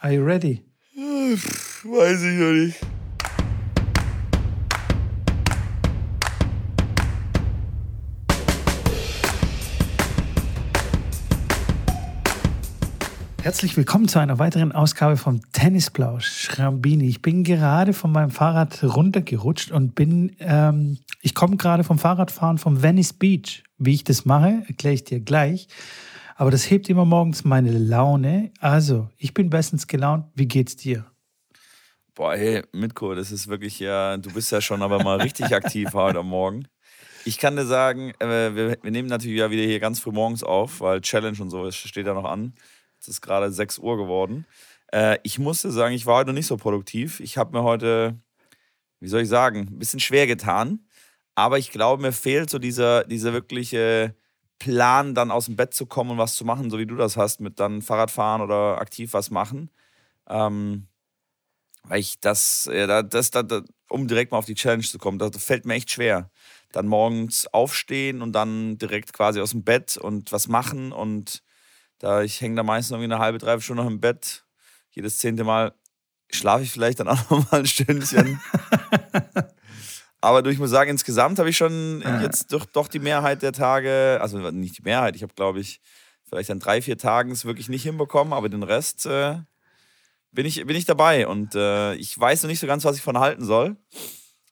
Are you ready? Weiß ich noch nicht. Herzlich willkommen zu einer weiteren Ausgabe vom Tennisplausch Schrambini. Ich bin gerade von meinem Fahrrad runtergerutscht und bin, ähm, ich komme gerade vom Fahrradfahren vom Venice Beach. Wie ich das mache, erkläre ich dir gleich. Aber das hebt immer morgens meine Laune. Also, ich bin bestens gelaunt. Wie geht's dir? Boah, hey, Mitko, das ist wirklich ja, du bist ja schon aber mal richtig aktiv heute Morgen. Ich kann dir sagen, äh, wir, wir, nehmen natürlich ja wieder hier ganz früh morgens auf, weil Challenge und so steht ja noch an. Es ist gerade 6 Uhr geworden. Äh, ich musste sagen, ich war heute nicht so produktiv. Ich habe mir heute, wie soll ich sagen, ein bisschen schwer getan. Aber ich glaube, mir fehlt so dieser, dieser wirkliche Plan, dann aus dem Bett zu kommen und was zu machen, so wie du das hast, mit dann Fahrradfahren oder aktiv was machen. Ähm, weil ich das, ja, das, das, das, um direkt mal auf die Challenge zu kommen, das fällt mir echt schwer. Dann morgens aufstehen und dann direkt quasi aus dem Bett und was machen und da ich hänge da meistens irgendwie eine halbe, dreiviertel Stunde noch im Bett. Jedes zehnte Mal schlafe ich vielleicht dann auch noch mal ein Stündchen. Aber ich muss sagen, insgesamt habe ich schon jetzt doch, doch die Mehrheit der Tage, also nicht die Mehrheit, ich habe glaube ich vielleicht an drei, vier Tagen es wirklich nicht hinbekommen, aber den Rest äh, bin, ich, bin ich dabei und äh, ich weiß noch nicht so ganz, was ich von halten soll.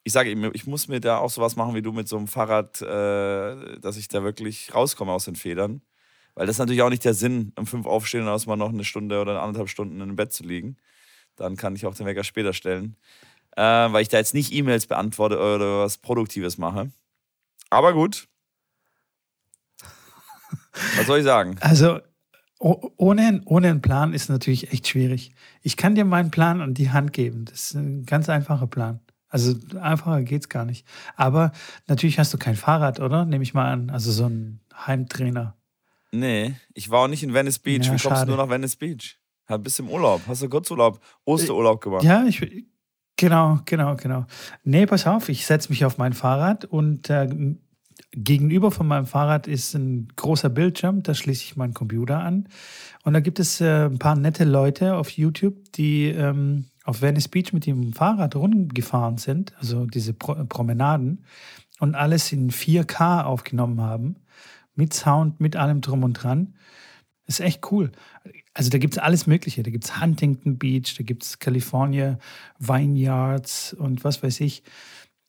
Ich sage eben, ich muss mir da auch sowas machen wie du mit so einem Fahrrad, äh, dass ich da wirklich rauskomme aus den Federn. Weil das ist natürlich auch nicht der Sinn, um fünf aufstehen und erstmal noch eine Stunde oder anderthalb Stunden im Bett zu liegen. Dann kann ich auch den Wecker später stellen. Äh, weil ich da jetzt nicht E-Mails beantworte oder was Produktives mache. Aber gut. Was soll ich sagen? Also, ohne, ohne einen Plan ist natürlich echt schwierig. Ich kann dir meinen Plan an die Hand geben. Das ist ein ganz einfacher Plan. Also einfacher geht es gar nicht. Aber natürlich hast du kein Fahrrad, oder? Nehme ich mal an. Also so ein Heimtrainer. Nee, ich war auch nicht in Venice Beach. Ja, Wie kommst du nur nach Venice Beach? Halt bist im Urlaub. Hast du Kurzurlaub, Osterurlaub gemacht? Ja, ich, genau, genau, genau. Nee, pass auf, ich setze mich auf mein Fahrrad und äh, gegenüber von meinem Fahrrad ist ein großer Bildschirm, da schließe ich meinen Computer an. Und da gibt es äh, ein paar nette Leute auf YouTube, die ähm, auf Venice Beach mit dem Fahrrad rumgefahren sind, also diese Pro Promenaden, und alles in 4K aufgenommen haben mit Sound, mit allem drum und dran. ist echt cool. Also da gibt es alles Mögliche. Da gibt es Huntington Beach, da gibt es California Vineyards und was weiß ich.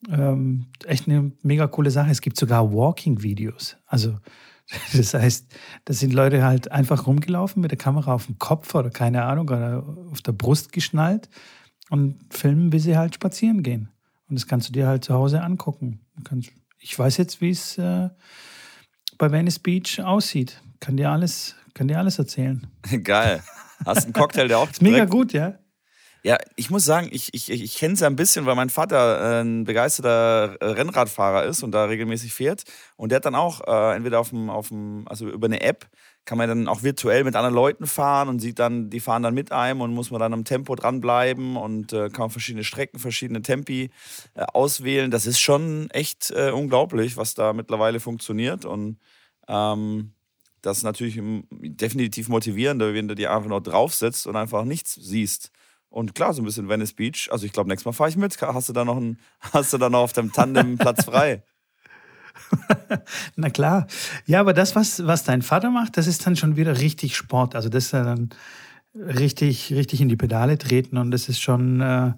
Ähm, echt eine mega coole Sache. Es gibt sogar Walking-Videos. Also das heißt, da sind Leute halt einfach rumgelaufen mit der Kamera auf dem Kopf oder keine Ahnung, oder auf der Brust geschnallt und filmen, wie sie halt spazieren gehen. Und das kannst du dir halt zu Hause angucken. ich weiß jetzt, wie es äh, bei Venice Beach aussieht. Kann dir alles, kann dir alles erzählen. Geil. Hast einen Cocktail, der auch. ist mega gut, ja. Ja, ich muss sagen, ich, ich, ich kenne es ja ein bisschen, weil mein Vater äh, ein begeisterter Rennradfahrer ist und da regelmäßig fährt. Und der hat dann auch äh, entweder auf dem, auf dem, also über eine App, kann man dann auch virtuell mit anderen Leuten fahren und sieht dann, die fahren dann mit einem und muss man dann am Tempo dranbleiben und äh, kann verschiedene Strecken, verschiedene Tempi äh, auswählen. Das ist schon echt äh, unglaublich, was da mittlerweile funktioniert. Und ähm, das ist natürlich definitiv motivierender, wenn du dir einfach nur draufsetzt und einfach nichts siehst. Und klar, so ein bisschen Venice Beach. Also ich glaube, nächstes Mal fahre ich mit. Hast du da noch einen, hast du da noch auf dem Tandem Platz frei? Na klar. Ja, aber das, was, was dein Vater macht, das ist dann schon wieder richtig Sport. Also das ist dann richtig, richtig in die Pedale treten und das ist schon äh,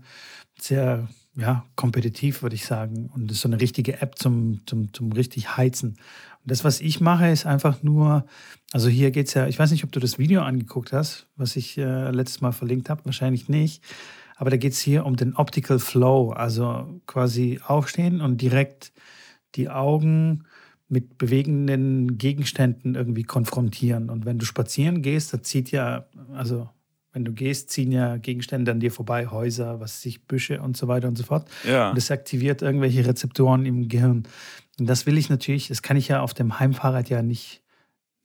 sehr ja, kompetitiv, würde ich sagen. Und das ist so eine richtige App zum, zum, zum richtig Heizen. Und das, was ich mache, ist einfach nur, also hier geht es ja, ich weiß nicht, ob du das Video angeguckt hast, was ich äh, letztes Mal verlinkt habe, wahrscheinlich nicht. Aber da geht es hier um den Optical Flow, also quasi aufstehen und direkt die Augen mit bewegenden Gegenständen irgendwie konfrontieren. Und wenn du spazieren gehst, da zieht ja, also wenn du gehst, ziehen ja Gegenstände an dir vorbei, Häuser, was sich Büsche und so weiter und so fort. Ja. Und das aktiviert irgendwelche Rezeptoren im Gehirn. Und das will ich natürlich, das kann ich ja auf dem Heimfahrrad ja nicht,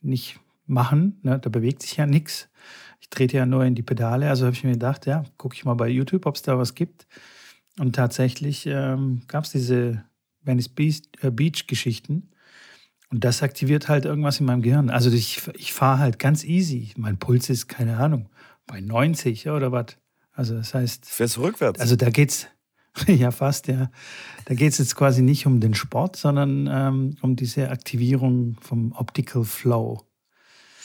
nicht machen. Ne? Da bewegt sich ja nichts. Ich trete ja nur in die Pedale. Also habe ich mir gedacht, ja, gucke ich mal bei YouTube, ob es da was gibt. Und tatsächlich ähm, gab es diese Venice äh, Beach-Geschichten. Und das aktiviert halt irgendwas in meinem Gehirn. Also ich, ich fahre halt ganz easy. Mein Puls ist, keine Ahnung, bei 90 oder was. Also das heißt. Fährst rückwärts? Also da geht's, ja fast, ja. Da geht es jetzt quasi nicht um den Sport, sondern ähm, um diese Aktivierung vom Optical Flow.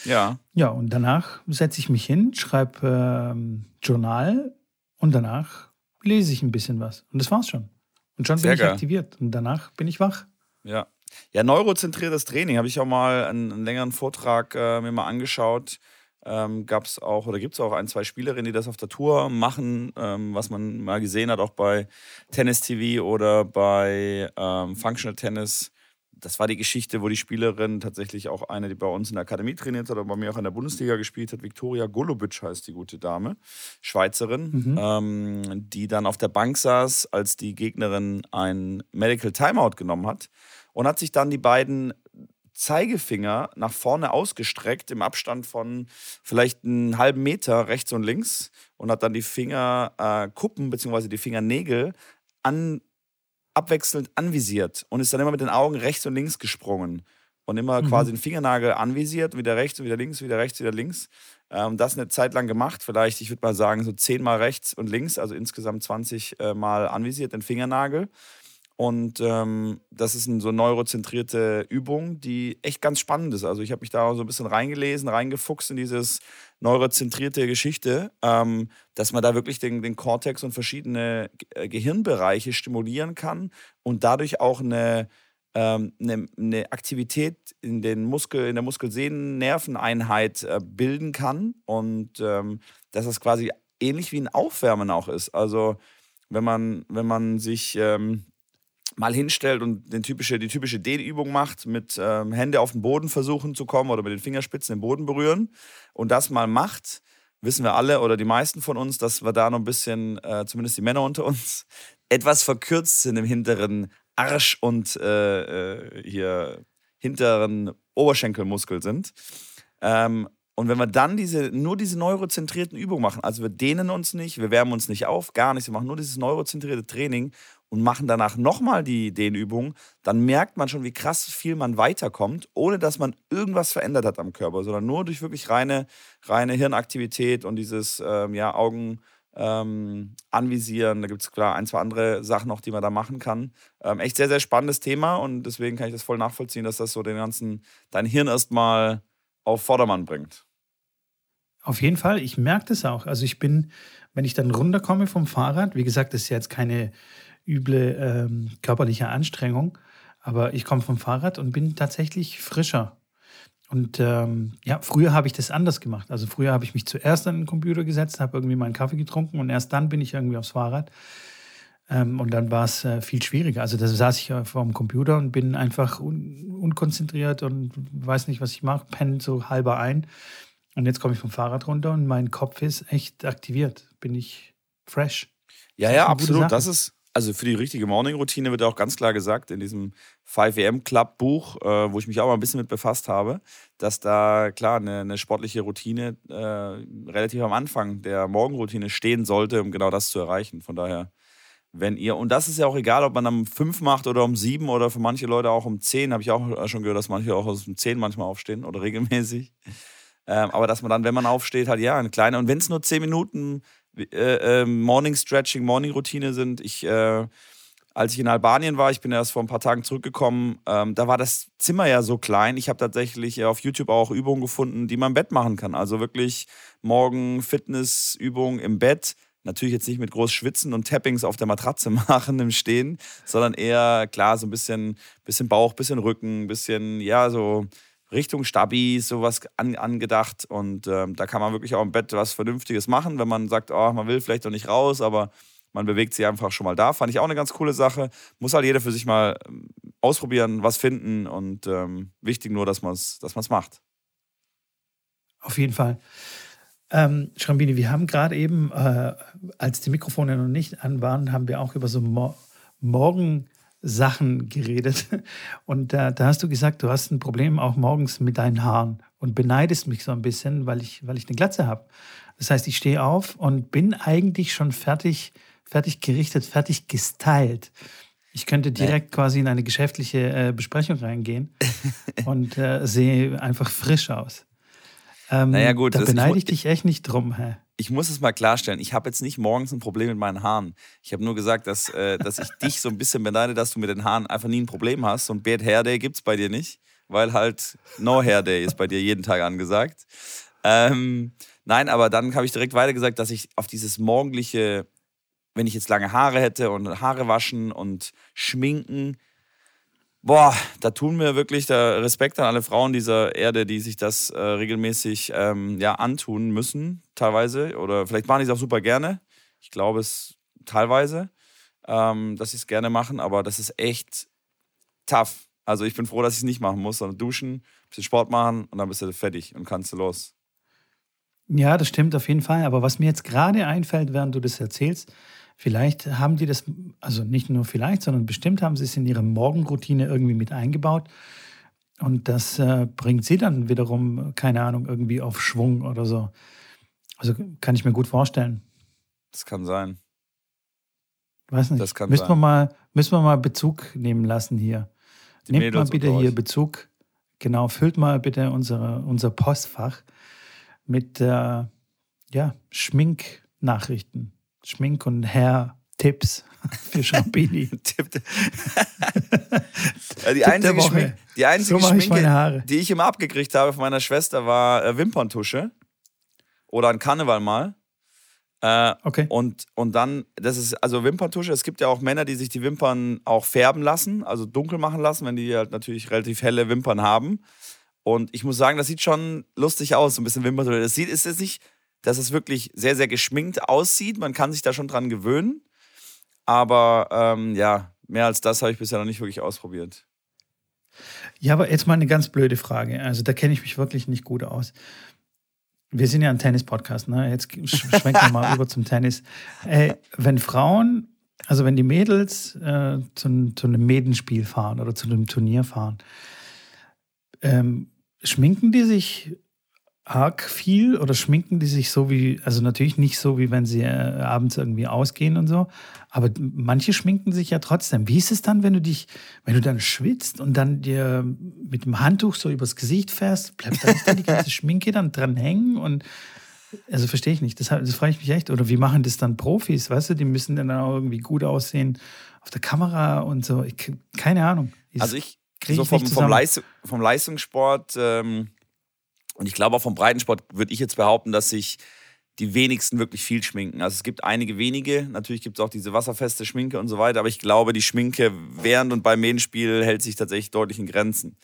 Ja. Ja, und danach setze ich mich hin, schreibe ähm, Journal und danach lese ich ein bisschen was. Und das war's schon. Und schon Sehr bin ich geil. aktiviert. Und danach bin ich wach. Ja. Ja, neurozentriertes Training habe ich auch mal einen, einen längeren Vortrag äh, mir mal angeschaut. Ähm, Gab es auch oder gibt es auch ein, zwei Spielerinnen, die das auf der Tour machen, ähm, was man mal gesehen hat, auch bei Tennis TV oder bei ähm, Functional Tennis. Das war die Geschichte, wo die Spielerin tatsächlich auch eine, die bei uns in der Akademie trainiert hat, aber bei mir auch in der Bundesliga gespielt hat. Viktoria Golubic heißt die gute Dame, Schweizerin, Mhm. ähm, die dann auf der Bank saß, als die Gegnerin ein Medical Timeout genommen hat und hat sich dann die beiden Zeigefinger nach vorne ausgestreckt im Abstand von vielleicht einen halben Meter rechts und links und hat dann die Fingerkuppen äh, bzw. die Fingernägel an, abwechselnd anvisiert und ist dann immer mit den Augen rechts und links gesprungen und immer Mhm. quasi den Fingernagel anvisiert, wieder rechts, wieder links, wieder rechts, wieder links. Ähm, das eine Zeit lang gemacht, vielleicht, ich würde mal sagen, so zehnmal rechts und links, also insgesamt 20 äh, Mal anvisiert den Fingernagel. Und ähm, das ist eine so neurozentrierte Übung, die echt ganz spannend ist. Also ich habe mich da so ein bisschen reingelesen, reingefuchst in dieses neurozentrierte Geschichte, ähm, dass man da wirklich den, den Kortex und verschiedene äh, Gehirnbereiche stimulieren kann und dadurch auch eine, ähm, eine, eine Aktivität in, den Muskel, in der Muskelsehnennerveneinheit äh, bilden kann und ähm, dass das quasi ähnlich wie ein Aufwärmen auch ist. Also wenn man, wenn man sich ähm, mal hinstellt und den typische, die typische Dehnübung macht, mit ähm, Hände auf den Boden versuchen zu kommen oder mit den Fingerspitzen den Boden berühren und das mal macht, wissen wir alle oder die meisten von uns, dass wir da noch ein bisschen, äh, zumindest die Männer unter uns, etwas verkürzt sind im hinteren Arsch und äh, äh, hier hinteren Oberschenkelmuskel sind. Ähm, und wenn wir dann diese, nur diese neurozentrierten Übungen machen, also wir dehnen uns nicht, wir wärmen uns nicht auf, gar nichts, wir machen nur dieses neurozentrierte Training und machen danach nochmal die Dehnübungen, dann merkt man schon, wie krass viel man weiterkommt, ohne dass man irgendwas verändert hat am Körper, sondern nur durch wirklich reine, reine Hirnaktivität und dieses ähm, ja, Augen ähm, anvisieren. Da gibt es klar ein, zwei andere Sachen noch, die man da machen kann. Ähm, echt sehr, sehr spannendes Thema und deswegen kann ich das voll nachvollziehen, dass das so den ganzen, dein Hirn erstmal auf Vordermann bringt. Auf jeden Fall, ich merke das auch. Also ich bin, wenn ich dann runterkomme vom Fahrrad, wie gesagt, das ist ja jetzt keine üble ähm, körperliche Anstrengung, aber ich komme vom Fahrrad und bin tatsächlich frischer. Und ähm, ja, früher habe ich das anders gemacht. Also früher habe ich mich zuerst an den Computer gesetzt, habe irgendwie meinen Kaffee getrunken und erst dann bin ich irgendwie aufs Fahrrad. Ähm, und dann war es äh, viel schwieriger. Also da saß ich äh, vor dem Computer und bin einfach un unkonzentriert und weiß nicht, was ich mache, penne so halber ein. Und jetzt komme ich vom Fahrrad runter und mein Kopf ist echt aktiviert. Bin ich fresh. Ja, ja, absolut. Das ist, also für die richtige Morning-Routine wird auch ganz klar gesagt in diesem 5am Club-Buch, äh, wo ich mich auch mal ein bisschen mit befasst habe, dass da klar eine, eine sportliche Routine äh, relativ am Anfang der Morgenroutine stehen sollte, um genau das zu erreichen. Von daher, wenn ihr, und das ist ja auch egal, ob man um 5 macht oder um 7 oder für manche Leute auch um 10, habe ich auch schon gehört, dass manche auch um 10 manchmal aufstehen oder regelmäßig. Ähm, aber dass man dann, wenn man aufsteht, halt ja, eine kleine, und wenn es nur 10 Minuten äh, äh, Morning Stretching, Morning Routine sind. Ich, äh, als ich in Albanien war, ich bin erst vor ein paar Tagen zurückgekommen, ähm, da war das Zimmer ja so klein. Ich habe tatsächlich auf YouTube auch Übungen gefunden, die man im Bett machen kann. Also wirklich morgen Fitnessübungen im Bett. Natürlich jetzt nicht mit groß Schwitzen und Tappings auf der Matratze machen im Stehen, sondern eher, klar, so ein bisschen, bisschen Bauch, bisschen Rücken, bisschen, ja, so Richtung Stabi, sowas an, angedacht. Und ähm, da kann man wirklich auch im Bett was Vernünftiges machen, wenn man sagt, oh, man will vielleicht noch nicht raus, aber man bewegt sich einfach schon mal da. Fand ich auch eine ganz coole Sache. Muss halt jeder für sich mal ähm, ausprobieren, was finden und ähm, wichtig nur, dass man es dass macht. Auf jeden Fall. Ähm, Schrambini, wir haben gerade eben, äh, als die Mikrofone noch nicht an waren, haben wir auch über so Mo Morgensachen geredet. Und äh, da hast du gesagt, du hast ein Problem auch morgens mit deinen Haaren und beneidest mich so ein bisschen, weil ich, weil ich eine Glatze habe. Das heißt, ich stehe auf und bin eigentlich schon fertig, fertig gerichtet, fertig gestylt. Ich könnte direkt quasi in eine geschäftliche äh, Besprechung reingehen und äh, sehe einfach frisch aus. Ähm, Naja, gut, da beneide ich dich echt nicht drum, hä? Ich muss es mal klarstellen, ich habe jetzt nicht morgens ein Problem mit meinen Haaren. Ich habe nur gesagt, dass, äh, dass ich dich so ein bisschen beneide, dass du mit den Haaren einfach nie ein Problem hast. So ein Bad Hair Day gibt es bei dir nicht, weil halt No Hair Day ist bei dir jeden Tag angesagt. Ähm, nein, aber dann habe ich direkt weiter gesagt, dass ich auf dieses morgendliche, wenn ich jetzt lange Haare hätte und Haare waschen und schminken, Boah, da tun mir wirklich der Respekt an alle Frauen dieser Erde, die sich das äh, regelmäßig ähm, ja, antun müssen, teilweise. Oder vielleicht machen die es auch super gerne. Ich glaube es teilweise, ähm, dass sie es gerne machen, aber das ist echt tough. Also ich bin froh, dass ich es nicht machen muss, sondern duschen, ein bisschen Sport machen und dann bist du fertig und kannst du los. Ja, das stimmt auf jeden Fall. Aber was mir jetzt gerade einfällt, während du das erzählst, Vielleicht haben die das, also nicht nur vielleicht, sondern bestimmt haben sie es in ihre Morgenroutine irgendwie mit eingebaut. Und das äh, bringt sie dann wiederum, keine Ahnung, irgendwie auf Schwung oder so. Also kann ich mir gut vorstellen. Das kann sein. Weiß nicht. Das kann müssen, sein. Wir mal, müssen wir mal Bezug nehmen lassen hier. Die Nehmt Mädels mal bitte hier Bezug. Genau, füllt mal bitte unsere, unser Postfach mit äh, ja, Schminknachrichten. Schmink- und Hair-Tipps für Schrambini. die, einzige Schmink, die einzige so Schminke, die ich immer abgekriegt habe von meiner Schwester, war äh, Wimperntusche. Oder ein Karneval mal. Äh, okay. Und, und dann, das ist, also Wimperntusche, es gibt ja auch Männer, die sich die Wimpern auch färben lassen, also dunkel machen lassen, wenn die halt natürlich relativ helle Wimpern haben. Und ich muss sagen, das sieht schon lustig aus, so ein bisschen Wimperntusche. Das sieht, ist jetzt nicht dass es wirklich sehr, sehr geschminkt aussieht. Man kann sich da schon dran gewöhnen. Aber ähm, ja, mehr als das habe ich bisher noch nicht wirklich ausprobiert. Ja, aber jetzt mal eine ganz blöde Frage. Also da kenne ich mich wirklich nicht gut aus. Wir sind ja ein Tennis-Podcast, ne? Jetzt schwenken wir mal über zum Tennis. Äh, wenn Frauen, also wenn die Mädels äh, zu, zu, einem Medenspiel fahren oder zu einem Turnier fahren, ähm, schminken die sich arg viel oder schminken die sich so wie, also natürlich nicht so, wie wenn sie äh, abends irgendwie ausgehen und so, aber manche schminken sich ja trotzdem. Wie ist es dann, wenn du dich, wenn du dann schwitzt und dann dir mit dem Handtuch so übers Gesicht fährst, bleibt da nicht dann die ganze Schminke dann dran hängen und also verstehe ich nicht. Das, das frage ich mich echt. Oder wie machen das dann Profis? Weißt du, die müssen dann auch irgendwie gut aussehen auf der Kamera und so. Ich, keine Ahnung. Ich also ich, so vom, vom, Leistung, vom Leistungssport ähm, und ich glaube auch vom Breitensport würde ich jetzt behaupten, dass sich die wenigsten wirklich viel schminken. Also es gibt einige wenige, natürlich gibt es auch diese wasserfeste Schminke und so weiter, aber ich glaube, die Schminke während und beim Mähenspiel hält sich tatsächlich deutlich in Grenzen.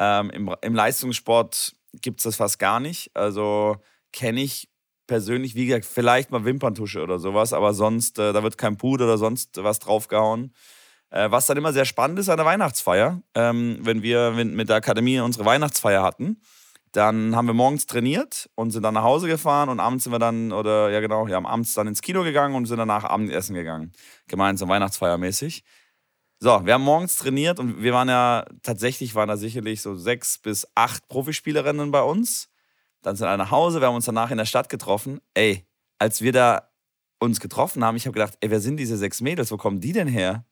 Ähm, im, Im Leistungssport gibt es das fast gar nicht. Also kenne ich persönlich, wie gesagt, vielleicht mal Wimperntusche oder sowas, aber sonst, äh, da wird kein Puder oder sonst was draufgehauen. Äh, was dann immer sehr spannend ist an der Weihnachtsfeier, ähm, wenn wir mit der Akademie unsere Weihnachtsfeier hatten dann haben wir morgens trainiert und sind dann nach Hause gefahren und abends sind wir dann, oder ja genau, ja, abends dann ins Kino gegangen und sind danach Abendessen gegangen. Gemeinsam Weihnachtsfeiermäßig. So, wir haben morgens trainiert und wir waren ja, tatsächlich waren da sicherlich so sechs bis acht Profispielerinnen bei uns. Dann sind alle nach Hause, wir haben uns danach in der Stadt getroffen. Ey, als wir da uns getroffen haben, ich habe gedacht, ey, wer sind diese sechs Mädels? Wo kommen die denn her?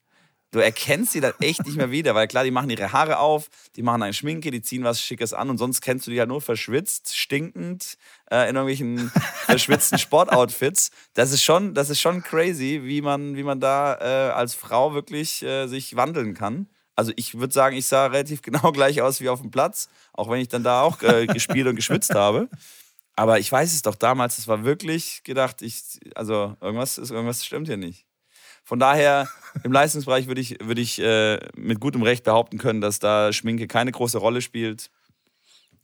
Du erkennst sie dann echt nicht mehr wieder, weil klar, die machen ihre Haare auf, die machen eine Schminke, die ziehen was Schickes an und sonst kennst du die halt nur verschwitzt, stinkend, äh, in irgendwelchen verschwitzten Sportoutfits. Das ist schon, das ist schon crazy, wie man, wie man da äh, als Frau wirklich äh, sich wandeln kann. Also ich würde sagen, ich sah relativ genau gleich aus wie auf dem Platz, auch wenn ich dann da auch äh, gespielt und geschwitzt habe. Aber ich weiß es doch damals, es war wirklich gedacht, ich, also irgendwas ist, irgendwas stimmt hier nicht. Von daher, im Leistungsbereich würde ich, würd ich äh, mit gutem Recht behaupten können, dass da Schminke keine große Rolle spielt.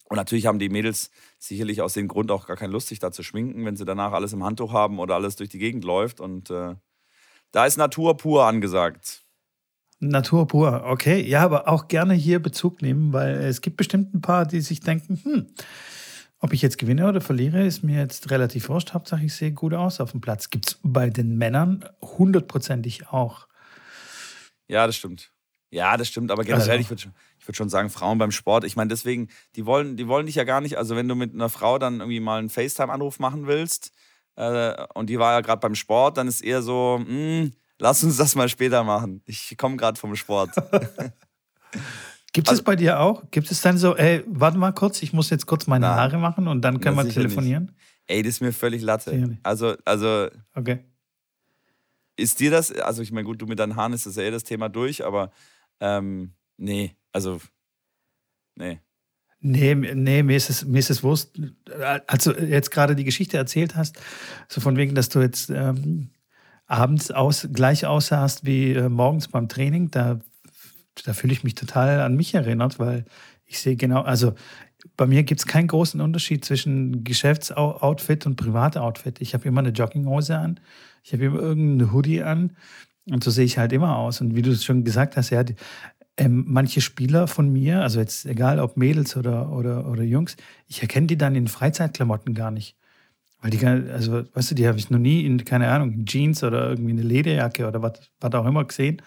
Und natürlich haben die Mädels sicherlich aus dem Grund auch gar keine Lust, sich da zu schminken, wenn sie danach alles im Handtuch haben oder alles durch die Gegend läuft. Und äh, da ist Natur pur angesagt. Natur pur, okay. Ja, aber auch gerne hier Bezug nehmen, weil es gibt bestimmt ein paar, die sich denken, hm, ob ich jetzt gewinne oder verliere, ist mir jetzt relativ wurscht. Hauptsache, ich sehe gut aus auf dem Platz. Gibt es bei den Männern hundertprozentig auch. Ja, das stimmt. Ja, das stimmt. Aber generell, also. ich würde würd schon sagen, Frauen beim Sport. Ich meine, deswegen, die wollen, die wollen dich ja gar nicht. Also, wenn du mit einer Frau dann irgendwie mal einen FaceTime-Anruf machen willst äh, und die war ja gerade beim Sport, dann ist eher so, mh, hm, lass uns das mal später machen. Ich komme gerade vom Sport. Gibt es also, bei dir auch? Gibt es dann so, ey, warte mal kurz, ich muss jetzt kurz meine na, Haare machen und dann können wir telefonieren? Nicht. Ey, das ist mir völlig Latte. Also, also Okay. ist dir das, also ich meine, gut, du mit deinen Haaren ist das ja eh das Thema durch, aber ähm, nee, also nee. Nee, nee, mir ist es, mir ist es Wurst. Als du jetzt gerade die Geschichte erzählt hast, so von wegen, dass du jetzt ähm, abends aus, gleich aussahst wie äh, morgens beim Training, da, da fühle ich mich total an mich erinnert, weil ich sehe genau, also bei mir gibt es keinen großen Unterschied zwischen Geschäftsoutfit und Privatoutfit. Ich habe immer eine Jogginghose an, ich habe immer irgendeinen Hoodie an und so sehe ich halt immer aus. Und wie du es schon gesagt hast, ja, die, ähm, manche Spieler von mir, also jetzt egal ob Mädels oder, oder, oder Jungs, ich erkenne die dann in Freizeitklamotten gar nicht. Weil die, also weißt du, die habe ich noch nie in, keine Ahnung, in Jeans oder irgendwie eine Lederjacke oder was auch immer gesehen.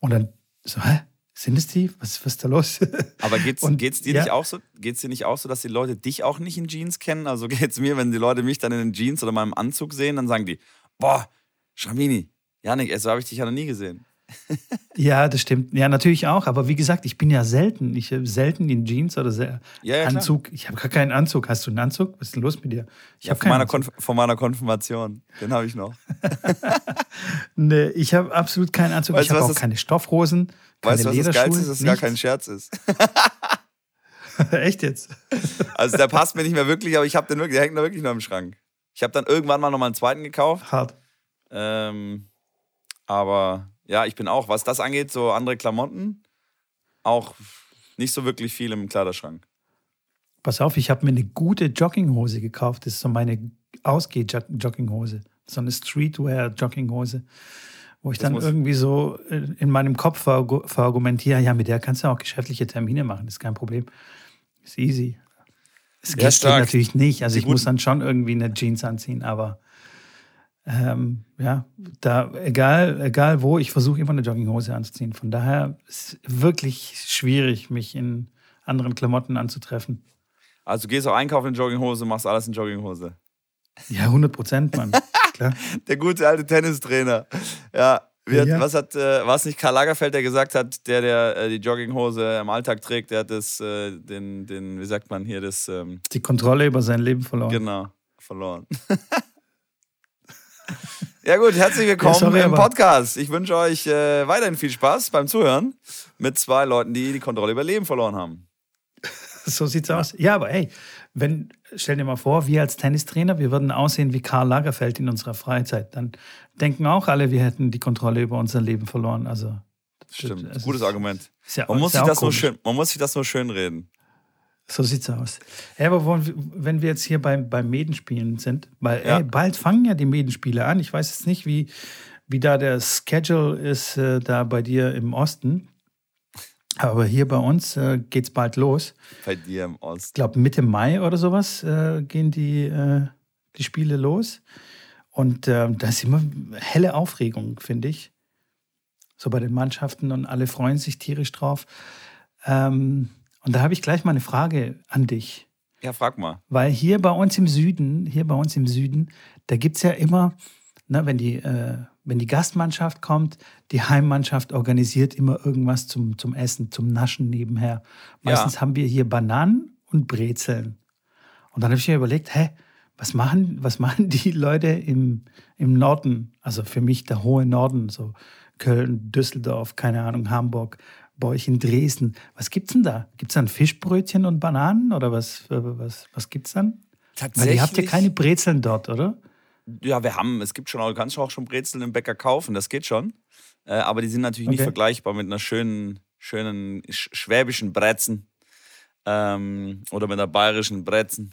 Und dann so, hä? Sind es die? Was, was ist da los? Aber geht's, Und- geht's dir ja. nicht auch so? Geht's dir nicht auch so, dass die Leute dich auch nicht in Jeans kennen? Also geht's mir, wenn die Leute mich dann in den Jeans oder meinem Anzug sehen, dann sagen die, boah, Schamini, Janik, so habe ich dich ja noch nie gesehen. Ja, das stimmt. Ja, natürlich auch. Aber wie gesagt, ich bin ja selten. Ich äh, selten in Jeans oder Ja, ja, klar. Anzug. Ich habe gar keinen Anzug. Hast du einen Anzug? Was ist denn los mit dir? Ich Ja, habe von, meiner von meiner Konfirmation. Den habe ich noch. Nee, ich habe absolut keinen Anzug. Weißt ich habe auch das- keine Stoffhosen, keine Weißt du, was das. Geilste ist, dass es gar kein Scherz ist? Echt jetzt? Also der passt mir nicht mehr wirklich, aber ich habe den wirklich, der hängt noch wirklich noch im Schrank. Ich habe dann irgendwann mal noch mal einen zweiten gekauft. Hart. Ähm, aber ja, ich bin auch, was das angeht, so andere Klamotten, auch nicht so wirklich viel im Kleiderschrank. Pass auf, ich habe mir eine gute Jogginghose gekauft. Das ist so meine Ausgeh-Jogginghose. So eine Streetwear-Jogginghose. Wo ich Das dann irgendwie so äh, in meinem Kopf verargu- verargumentiere, ja, mit der kannst du auch geschäftliche Termine machen, das ist kein Problem. Ist easy. Es geht, natürlich nicht. Also Die ich muss dann schon irgendwie eine Jeans anziehen, aber ähm, ja, da, egal, egal wo, ich versuche immer eine Jogginghose anzuziehen. Von daher ist es wirklich schwierig, mich in anderen Klamotten anzutreffen. Also du gehst auch einkaufen in Jogginghose, machst alles in Jogginghose. Ja, 100 Prozent, Mann. Klar. Der gute alte Tennistrainer. Ja. Hat, Ja. Was hat, äh, war es nicht Karl Lagerfeld, der gesagt hat, der, der äh, die Jogginghose im Alltag trägt, der hat das, äh, den, den, wie sagt man hier, das, ähm, Die Kontrolle über sein Leben verloren. genau, verloren. ja gut, herzlich willkommen Ja, sorry, im Podcast. Ich wünsche euch äh, weiterhin viel Spaß beim Zuhören mit zwei Leuten, die die Kontrolle über Leben verloren haben. So sieht's aus. Ja, aber hey, wenn, stell dir mal vor, wir als Tennistrainer, wir würden aussehen wie Karl Lagerfeld in unserer Freizeit. Dann denken auch alle, wir hätten die Kontrolle über unser Leben verloren. Also, Stimmt, es gutes ist- Argument. ist ja, Man muss, ja sich das nur komisch. schön, man muss sich das nur schön reden. So sieht's aus. Ja, aber wenn wir jetzt hier beim, beim Medenspielen sind, weil Ja. ey, bald fangen ja die Medenspiele an. Ich weiß jetzt nicht, wie, wie da der Schedule ist, äh, da bei dir im Osten. Aber hier bei uns äh, geht's bald los. Bei dir im Osten. Ich glaube, Mitte Mai oder sowas äh, gehen die, äh, die Spiele los. Und ähm, da ist immer helle Aufregung, finde ich. So bei den Mannschaften und alle freuen sich tierisch drauf. Ähm, und da habe ich gleich mal eine Frage an dich. Ja, frag mal. Weil hier bei uns im Süden, hier bei uns im Süden, da gibt es ja immer, ne, wenn, die, äh, wenn die Gastmannschaft kommt, die Heimmannschaft organisiert immer irgendwas zum, zum Essen, zum Naschen nebenher. Meistens haben wir hier Bananen und Brezeln. Und dann habe ich mir überlegt, hä, was machen, was machen die Leute im, im Norden? Also für mich der hohe Norden, so Köln, Düsseldorf, keine Ahnung, Hamburg, bei euch in Dresden. Was gibt's denn da? Gibt's dann Fischbrötchen und Bananen oder was, was, was gibt's dann? Weil ihr habt ja keine Brezeln dort, oder? Ja, wir haben, es gibt schon, auch- du kannst auch schon Brezeln im Bäcker kaufen, das geht schon. Äh, aber die sind natürlich nicht Okay. vergleichbar mit einer schönen, schönen sch schwäbischen Brezen ähm, oder mit einer bayerischen Brezen.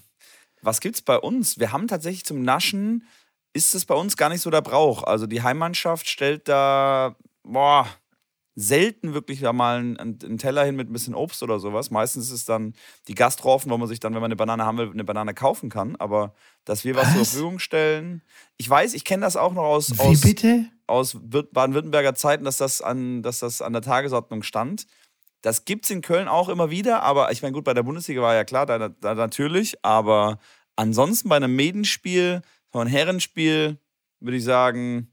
Was gibt's bei uns? Wir haben tatsächlich zum Naschen, ist es bei uns gar nicht so der Brauch. Also die Heimmannschaft stellt da, boah, selten wirklich da mal einen, einen Teller hin mit ein bisschen Obst oder sowas. Meistens ist es dann die Gastraufen, wo man sich dann, wenn man eine Banane haben will, eine Banane kaufen kann. Aber dass wir was, zur Was? Verfügung stellen. Ich weiß, ich kenne das auch noch aus, Wie aus, bitte? aus Baden-Württemberger Zeiten, dass das, an, dass das an der Tagesordnung stand. Das gibt es in Köln auch immer wieder, aber ich meine, gut, bei der Bundesliga war ja klar, da, da natürlich, aber ansonsten bei einem Medenspiel, so ein Herrenspiel, würde ich sagen,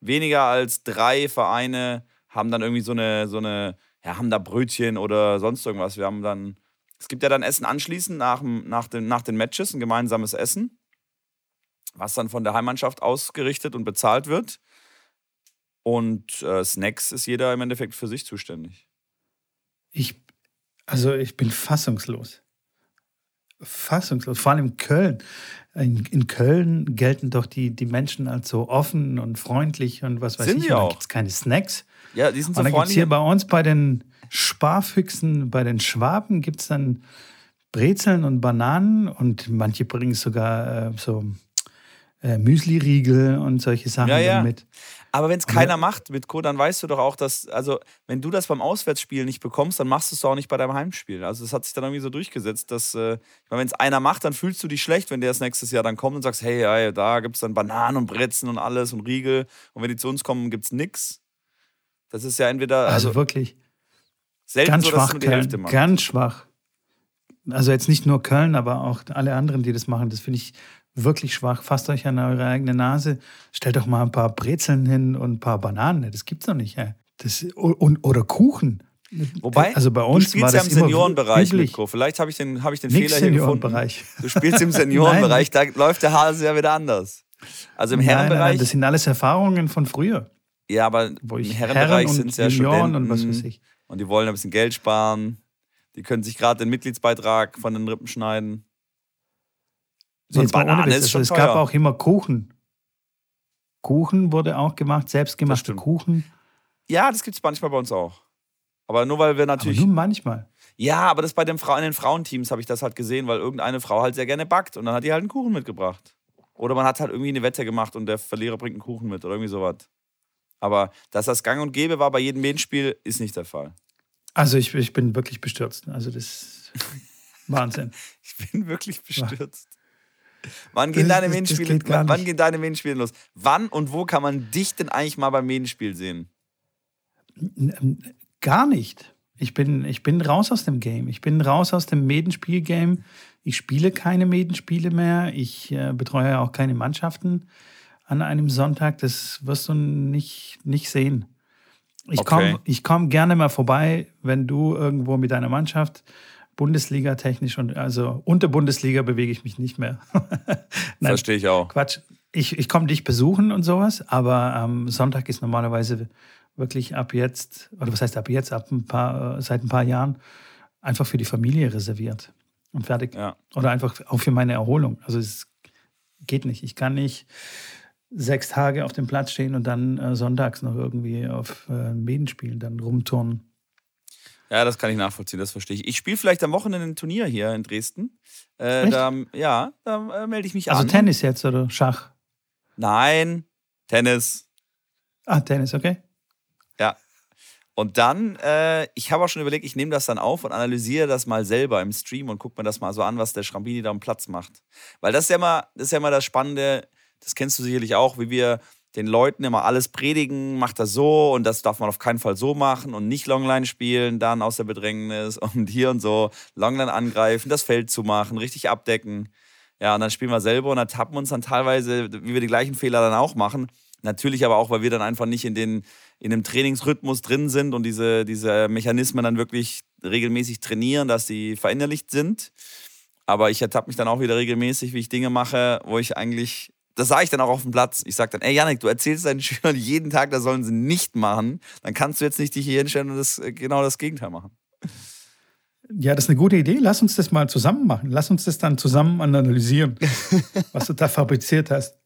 weniger als drei Vereine haben dann irgendwie so eine, so eine, ja, haben da Brötchen oder sonst irgendwas. Wir haben dann, es gibt ja dann Essen anschließend nach, dem- nach, den, nach den Matches, ein gemeinsames Essen. was dann von der Heimmannschaft ausgerichtet und bezahlt wird. Und äh, Snacks ist jeder im Endeffekt für sich zuständig. Ich, also ich bin fassungslos. Fassungslos. Vor allem in Köln. In, in Köln gelten doch die, die Menschen als so offen und freundlich und was weiß Sind ich. da auch. gibt es keine Snacks. Ja, die sind so Und dann gibt es freundlich. hier bei uns bei den Sparfüchsen, bei den Schwaben gibt es dann Brezeln und Bananen und manche bringen sogar äh, so äh, Müsli-Riegel und solche Sachen Ja, ja. mit. Aber wenn es keiner macht mit Co., dann weißt du doch auch, dass, also wenn du das beim Auswärtsspiel nicht bekommst, dann machst du es auch nicht bei deinem Heimspiel. Also das hat sich dann irgendwie so durchgesetzt, dass, äh, ich meine, wenn es einer macht, dann fühlst du dich schlecht, wenn der das nächstes Jahr dann kommt und sagst, hey, ey, da gibt es dann Bananen und Brezen und alles und Riegel. Und wenn die zu uns kommen, gibt es nix. Das ist ja entweder, Also, also, wirklich selten ganz so, schwach, Köln. Ganz schwach. Also jetzt nicht nur Köln, aber auch alle anderen, die das machen. Das finde ich wirklich schwach. Fasst euch an eure eigene Nase. Stellt doch mal ein paar Brezeln hin und ein paar Bananen. Das gibt's doch nicht. Das, und, oder Kuchen. Wobei, also bei du uns spielst war ja im Seniorenbereich. Mitko. Vielleicht habe ich den, hab ich den Nix Fehler hier gefunden. Du spielst im Seniorenbereich, da läuft der Hase ja wieder anders. Also im nein, Herrenbereich, nein, das sind alles Erfahrungen von früher. Ja, aber Wo im ich Herrenbereich Herren sind es ja Junioren Studenten und was weiß ich. und die wollen ein bisschen Geld sparen. Die können sich gerade den Mitgliedsbeitrag von den Rippen schneiden. So Jetzt Banane ist also schon es teuer. gab auch immer Kuchen. Kuchen wurde auch gemacht, selbstgemachte. Kuchen. Ja, das gibt es manchmal bei uns auch. Aber nur weil wir Aber natürlich. nur manchmal. Ja, aber das bei den Fra in den Frauenteams habe ich das halt gesehen, weil irgendeine Frau halt sehr gerne backt und dann hat die halt einen Kuchen mitgebracht. Oder man hat halt irgendwie eine Wette gemacht und der Verlierer bringt einen Kuchen mit oder irgendwie sowas. Aber dass das gang und gäbe war bei jedem Medienspiel, ist nicht der Fall. Also ich, ich bin wirklich bestürzt. Also das ist Wahnsinn. Ich bin wirklich bestürzt. Wann gehen Das- deine gar wann gehen deine Medienspiele los? Wann und wo kann man dich denn eigentlich mal beim Medienspiel sehen? Gar nicht. Ich bin, ich bin raus aus dem Game. Ich bin raus aus dem Medenspiel-Game. Ich spiele keine Medenspiele mehr. Ich äh, betreue auch keine Mannschaften an einem Sonntag. Das wirst du nicht, nicht sehen. Ich Okay. komme komm gerne mal vorbei, wenn du irgendwo mit deiner Mannschaft Bundesliga technisch und also unter Bundesliga bewege ich mich nicht mehr. Nein, Verstehe ich auch. Quatsch. Ich, ich komme dich besuchen und sowas, aber am Sonntag ist normalerweise wirklich ab jetzt, oder was heißt ab jetzt, ab ein paar, äh, seit ein paar Jahren, einfach für die Familie reserviert und fertig. Ja. Oder einfach auch für meine Erholung. Also es geht nicht. Ich kann nicht sechs Tage auf dem Platz stehen und dann äh, sonntags noch irgendwie auf äh, Medenspielen dann rumturnen. Ja, das kann ich nachvollziehen, das verstehe ich. Ich spiele vielleicht am Wochenende ein Turnier hier in Dresden. Äh, da, ja, da äh, melde ich mich Also an. Tennis jetzt oder Schach? Nein, Tennis. Ah, Tennis, okay. Ja. Und dann, äh, ich habe auch schon überlegt, ich nehme das dann auf und analysiere das mal selber im Stream und gucke mir das mal so an, was der Schrambini da am Platz macht. Weil das ist ja immer das, ist ja immer das Spannende, das kennst du sicherlich auch, wie wir den Leuten immer alles predigen, macht das so und das darf man auf keinen Fall so machen und nicht Longline spielen, dann aus der Bedrängnis und hier und so, Longline angreifen, das Feld zu machen, richtig abdecken. Ja, und dann spielen wir selber und ertappen uns dann teilweise, wie wir die gleichen Fehler dann auch machen. Natürlich aber auch, weil wir dann einfach nicht in, den, in dem Trainingsrhythmus drin sind und diese, diese Mechanismen dann wirklich regelmäßig trainieren, dass die verinnerlicht sind. Aber ich ertappe mich dann auch wieder regelmäßig, wie ich Dinge mache, wo ich eigentlich, das sage ich dann auch auf dem Platz. Ich sage dann, ey Janik, du erzählst deinen Schülern jeden Tag, das sollen sie nicht machen. Dann kannst du jetzt nicht dich hier hinstellen und das, äh, genau das Gegenteil machen. Ja, das ist eine gute Idee. Lass uns das mal zusammen machen. Lass uns das dann zusammen analysieren, was du da fabriziert hast.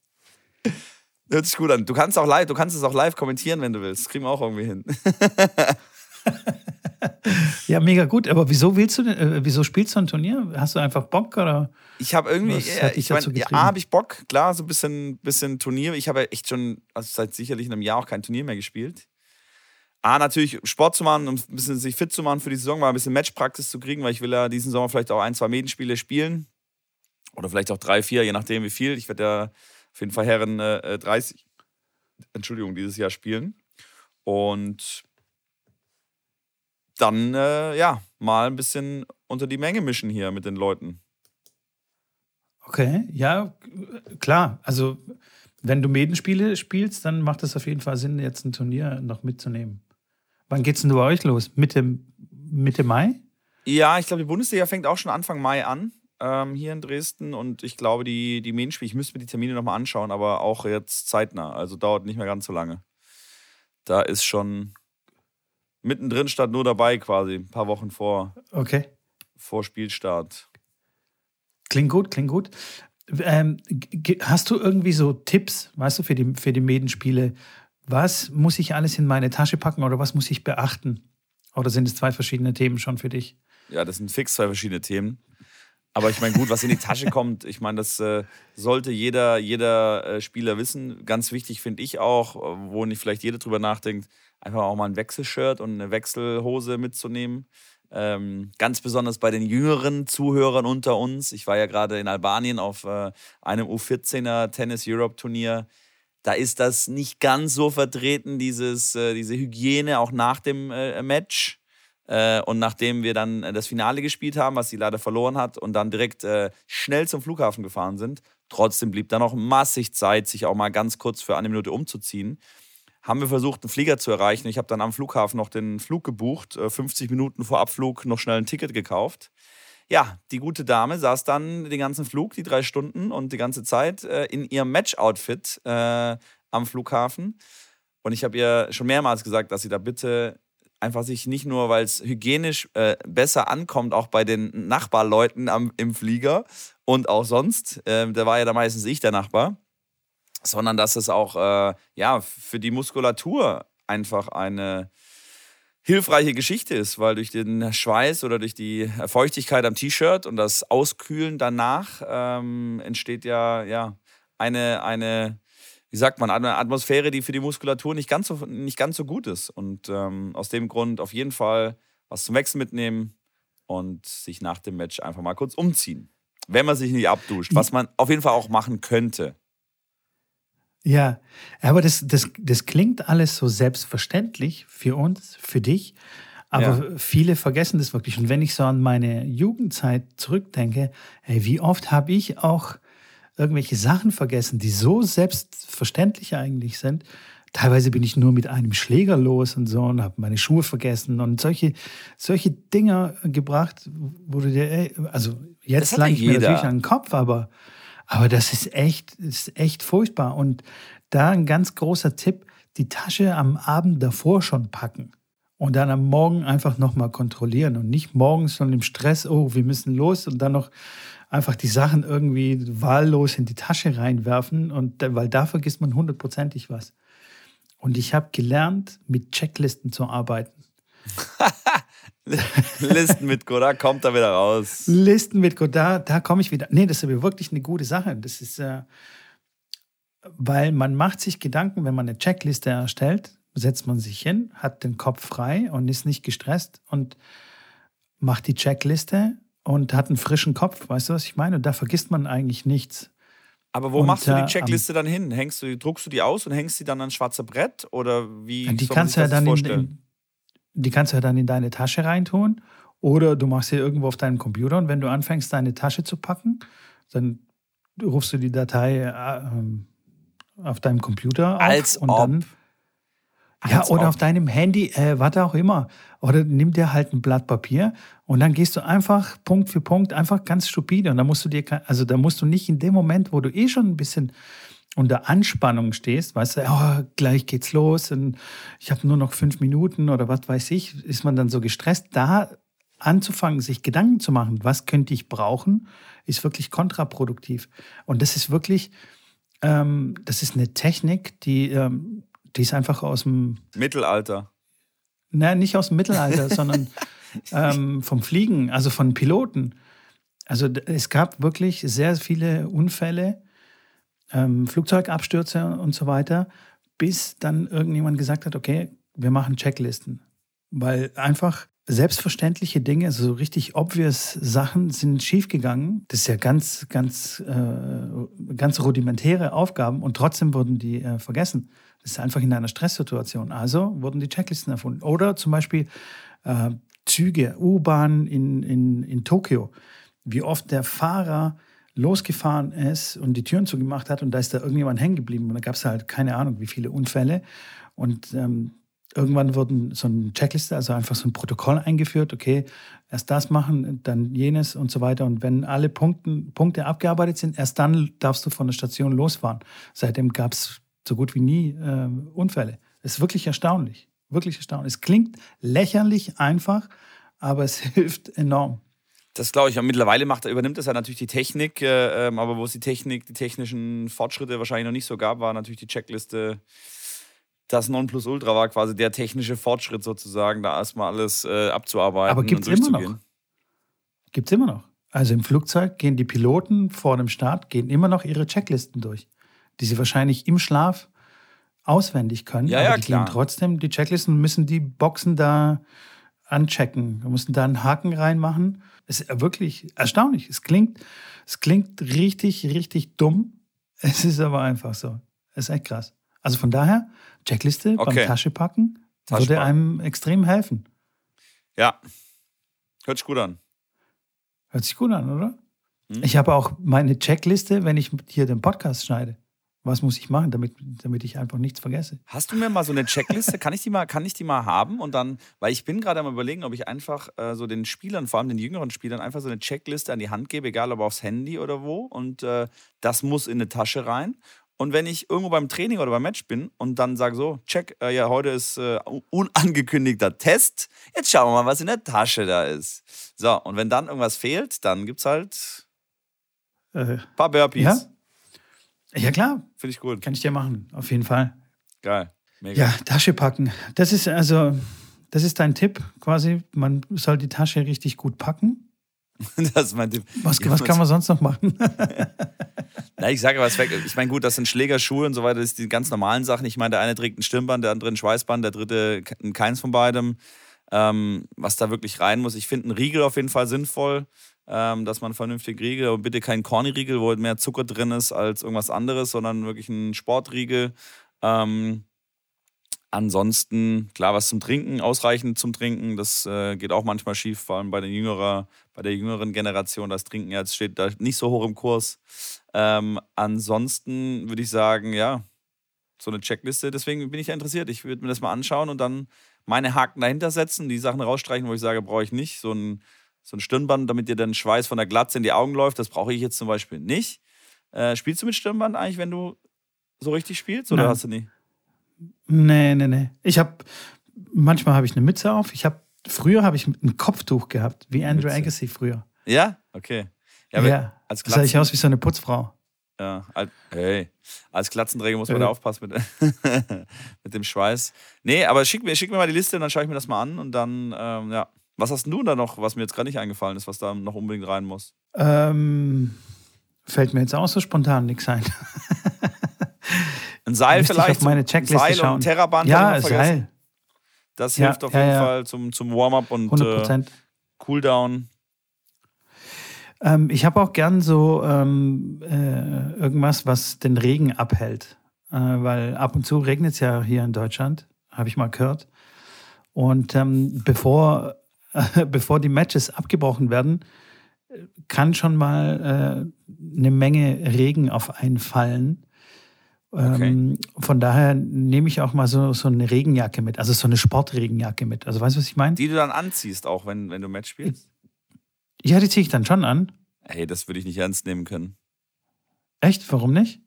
Hört sich gut an. Du kannst auch live, du kannst es auch live kommentieren, wenn du willst. Das kriegen wir auch irgendwie hin. Ja, mega gut. Aber wieso willst du denn, äh, wieso spielst du ein Turnier? Hast du einfach Bock oder? Ich habe irgendwie, Was ja, ich meine, ja, habe ich Bock, klar, so ein bisschen, bisschen Turnier. Ich habe ja echt schon, also seit sicherlich einem Jahr auch kein Turnier mehr gespielt. A, natürlich Sport zu machen, um ein bisschen sich fit zu machen für die Saison, mal ein bisschen Matchpraxis zu kriegen, weil ich will ja diesen Sommer vielleicht auch ein, zwei Medenspiele spielen. Oder vielleicht auch drei, vier, je nachdem wie viel. Ich werde ja auf jeden Fall Herren äh, 30, Entschuldigung, dieses Jahr spielen. Und dann, äh, ja, mal ein bisschen unter die Menge mischen hier mit den Leuten. Okay, ja, klar. Also, wenn du Medenspiele spielst, dann macht es auf jeden Fall Sinn, jetzt ein Turnier noch mitzunehmen. Wann geht's denn bei euch los? Mitte, Mitte Mai? Ja, ich glaube, die Bundesliga fängt auch schon Anfang Mai an. ähm, hier in Dresden und ich glaube, die, die Main-Spiele, ich müsste mir die Termine nochmal anschauen, aber auch jetzt zeitnah, also dauert nicht mehr ganz so lange. Da ist schon mittendrin statt nur dabei quasi, ein paar Wochen vor, Okay. vor Spielstart. Klingt gut, klingt gut. Ähm, hast du irgendwie so Tipps, weißt du, für die, für die Medenspiele? Was muss ich alles in meine Tasche packen oder was muss ich beachten? Oder sind es zwei verschiedene Themen schon für dich? Ja, das sind fix zwei verschiedene Themen. Aber ich meine, gut, was in die Tasche kommt, ich meine, das äh, sollte jeder, jeder äh, Spieler wissen. Ganz wichtig finde ich auch, wo nicht vielleicht jeder drüber nachdenkt, einfach auch mal ein Wechselshirt und eine Wechselhose mitzunehmen. Ähm, ganz besonders bei den jüngeren Zuhörern unter uns. Ich war ja gerade in Albanien auf äh, einem U14er Tennis Europe Turnier. Da ist das nicht ganz so vertreten, dieses, äh, diese Hygiene auch nach dem äh, Match. Äh, und nachdem wir dann äh, das Finale gespielt haben, was sie leider verloren hat, und dann direkt äh, schnell zum Flughafen gefahren sind, trotzdem blieb da noch massig Zeit, sich auch mal ganz kurz für eine Minute umzuziehen. Haben wir versucht, einen Flieger zu erreichen. Ich habe dann am Flughafen noch den Flug gebucht, äh, 50 Minuten vor Abflug noch schnell ein Ticket gekauft. Ja, die gute Dame saß dann den ganzen Flug, die drei Stunden und die ganze Zeit äh, in ihrem Match-Outfit äh, am Flughafen. Und ich habe ihr schon mehrmals gesagt, dass sie da bitte einfach sich nicht nur, weil es hygienisch äh, besser ankommt, auch bei den Nachbarleuten am, im Flieger und auch sonst, äh, da war ja da meistens ich der Nachbar, sondern dass es auch äh, ja, für die Muskulatur einfach eine hilfreiche Geschichte ist, weil durch den Schweiß oder durch die Feuchtigkeit am T-Shirt und das Auskühlen danach ähm, entsteht ja, ja eine, eine, wie sagt man, eine Atmosphäre, die für die Muskulatur nicht ganz so, nicht ganz so gut ist. Und ähm, aus dem Grund auf jeden Fall was zum Wechseln mitnehmen und sich nach dem Match einfach mal kurz umziehen. Wenn man sich nicht abduscht, was man auf jeden Fall auch machen könnte. Ja, aber das, das, das klingt alles so selbstverständlich für uns, für dich. Aber viele vergessen das wirklich. Und wenn ich so an meine Jugendzeit zurückdenke, ey, wie oft habe ich auch irgendwelche Sachen vergessen, die so selbstverständlich eigentlich sind. Teilweise bin ich nur mit einem Schläger los und so und habe meine Schuhe vergessen und solche, solche Dinger gebracht, wo du dir, ey, also jetzt Das hat lang ja ich mir natürlich an den Kopf, aber, aber das ist echt, ist echt furchtbar. Und da ein ganz großer Tipp, die Tasche am Abend davor schon packen. Und dann am Morgen einfach nochmal kontrollieren und nicht morgens schon im Stress, oh, wir müssen los und dann noch einfach die Sachen irgendwie wahllos in die Tasche reinwerfen und weil da vergisst man hundertprozentig was. Und ich habe gelernt, mit Checklisten zu arbeiten. Listen mit da kommt er wieder raus. Listen mit Gott, da, da komme ich wieder. Nee, das ist aber wirklich eine gute Sache. Das ist, äh, weil man macht sich Gedanken, wenn man eine Checkliste erstellt, setzt man sich hin, hat den Kopf frei und ist nicht gestresst und macht die Checkliste und hat einen frischen Kopf. Weißt du, was ich meine? Und da vergisst man eigentlich nichts. Aber wo Und, machst du äh, die Checkliste dann hin? Hängst du, druckst du die aus und hängst sie dann ans schwarze Brett? Oder wie Die kannst, du ja das dann in, vorstellen? in, die kannst du ja dann in deine Tasche reintun oder du machst sie irgendwo auf deinem Computer und wenn du anfängst, deine Tasche zu packen, dann rufst du die Datei äh, ähm, auf deinem Computer auf Als und ob. dann ja, Als oder ob. auf deinem Handy, äh, was auch immer. Oder nimm dir halt ein Blatt Papier und dann gehst du einfach Punkt für Punkt, einfach ganz stupide. Und da musst du dir, also da musst du nicht in dem Moment, wo du eh schon ein bisschen unter Anspannung stehst, weißt du, oh, gleich geht's los und ich habe nur noch fünf Minuten oder was weiß ich, ist man dann so gestresst, da anzufangen, sich Gedanken zu machen, was könnte ich brauchen, ist wirklich kontraproduktiv. Und das ist wirklich, ähm, das ist eine Technik, die, ähm, die ist einfach aus dem, Mittelalter. Nein, nicht aus dem Mittelalter, sondern ähm, vom Fliegen, also von Piloten. Also es gab wirklich sehr viele Unfälle, ähm, Flugzeugabstürze und so weiter, bis dann irgendjemand gesagt hat, okay, wir machen Checklisten. Weil einfach selbstverständliche Dinge, so richtig obvious Sachen sind schiefgegangen. Das ist ja ganz, ganz, äh, ganz rudimentäre Aufgaben und trotzdem wurden die äh, vergessen. Das ist einfach in einer Stresssituation. Also wurden die Checklisten erfunden. Oder zum Beispiel äh, Züge, U-Bahn in, in, in Tokio. Wie oft der Fahrer losgefahren ist und die Türen zugemacht hat und da ist da irgendjemand hängen geblieben. Und da gab es halt keine Ahnung, wie viele Unfälle. Und ähm, irgendwann wurden so eine Checkliste, also einfach so ein Protokoll eingeführt, okay, erst das machen, dann jenes und so weiter. Und wenn alle Punkten, Punkte abgearbeitet sind, erst dann darfst du von der Station losfahren. Seitdem gab es so gut wie nie äh, Unfälle. Das ist wirklich erstaunlich. Wirklich erstaunlich. Es klingt lächerlich einfach, aber es hilft enorm. Das glaube ich. Und mittlerweile macht, übernimmt das ja natürlich die Technik, äh, ähm, aber wo es die Technik, die technischen Fortschritte wahrscheinlich noch nicht so gab, war natürlich die Checkliste das Nonplusultra war quasi der technische Fortschritt sozusagen, da erstmal alles äh, abzuarbeiten Aber gibt es immer noch. Gibt es immer noch. Also im Flugzeug gehen die Piloten vor dem Start, gehen immer noch ihre Checklisten durch, die sie wahrscheinlich im Schlaf auswendig können. Ja, aber ja, die klar. gehen trotzdem die Checklisten und müssen die Boxen da anchecken. Wir müssen da einen Haken reinmachen. Es ist wirklich erstaunlich. Es klingt, es klingt richtig, richtig dumm. Es ist aber einfach so. Es ist echt krass. Also von daher, Checkliste Okay. beim Taschepacken Tasche würde packen. einem extrem helfen. Ja, hört sich gut an. Hört sich gut an, oder? Hm? Ich habe auch meine Checkliste, wenn ich hier den Podcast schneide. Was muss ich machen, damit, damit ich einfach nichts vergesse? Hast du mir mal so eine Checkliste? Kann ich die mal, kann ich die mal haben? Und dann, weil ich bin gerade am überlegen, ob ich einfach äh, so den Spielern, vor allem den jüngeren Spielern, einfach so eine Checkliste an die Hand gebe, egal ob aufs Handy oder wo. Und äh, das muss in eine Tasche rein. Und wenn ich irgendwo beim Training oder beim Match bin und dann sage so, check, äh, ja, heute ist äh, unangekündigter Test, jetzt schauen wir mal, was in der Tasche da ist. So, und wenn dann irgendwas fehlt, dann gibt es halt Äh, ein paar Burpees. ja? Ja, klar, Finde ich gut. kann ich dir machen, auf jeden Fall. Geil. Mega. Ja, Tasche packen. Das ist also, das ist dein Tipp quasi. Man soll die Tasche richtig gut packen. Das ist mein Tipp. Was, was kann man sonst noch machen? Na, ich sage was weg. Ich meine, gut, das sind Schlägerschuhe und so weiter, das sind die ganz normalen Sachen. Ich meine, der eine trägt ein Stirnband, der andere ein Schweißband, der dritte ke- keins von beidem. Ähm, was da wirklich rein muss. Ich finde einen Riegel auf jeden Fall sinnvoll, ähm, dass man einen vernünftigen Riegel, aber bitte keinen Corny-Riegel, wo mehr Zucker drin ist als irgendwas anderes, sondern wirklich einen Sportriegel. Ähm, ansonsten, klar, was zum Trinken, ausreichend zum Trinken, das äh, geht auch manchmal schief, vor allem bei, den jüngerer, bei der jüngeren Generation. Das Trinken jetzt steht da nicht so hoch im Kurs. Ähm, ansonsten würde ich sagen, ja, so eine Checkliste. Deswegen bin ich ja interessiert. Ich würde mir das mal anschauen und dann meine Haken dahinter setzen, die Sachen rausstreichen, wo ich sage, brauche ich nicht. So ein, so ein Stirnband, damit dir dann Schweiß von der Glatze in die Augen läuft, das brauche ich jetzt zum Beispiel nicht. Äh, spielst du mit Stirnband eigentlich, wenn du so richtig spielst oder Nein. hast du nie? nee, nee, nee. Ich habe, manchmal habe ich eine Mütze auf. Ich habe, früher habe ich ein Kopftuch gehabt, wie Andrew Mütze. Agassi früher. Ja? Okay. Ja, Ja, als da sah ich Glatzen, aus wie so eine Putzfrau. ja, als, hey, als Glatzenträger muss man Äh. da aufpassen mit, mit dem Schweiß. Nee, aber schick mir, schick mir mal die Liste und dann schaue ich mir das mal an und dann, ähm, ja. Was hast du da noch, was mir jetzt gerade nicht eingefallen ist, was da noch unbedingt rein muss? Ähm, fällt mir jetzt auch so spontan nichts ein. Ein Seil Müsste ich vielleicht? auf meine ein Checkliste Seil und schauen. ein Terraband. ja, vergessen. Seil, Das Ja, hilft auf ja, jeden ja. Fall zum, zum Warm-up und 100 äh, Prozent. Cooldown. Ähm, ich habe auch gern so ähm, äh, irgendwas, was den Regen abhält. Äh, weil ab und zu regnet es ja hier in Deutschland, habe ich mal gehört. Und ähm, bevor, bevor die Matches abgebrochen werden, kann schon mal äh, eine Menge Regen auf einen fallen. Ähm, Von daher nehme ich auch mal so, so eine Regenjacke mit, also so eine Sportregenjacke mit. Also weißt du, was ich meine? Die du dann anziehst, auch wenn, wenn du Match spielst. Ja, die ziehe ich dann schon an. Hey, das würde ich nicht ernst nehmen können. Echt? Warum nicht?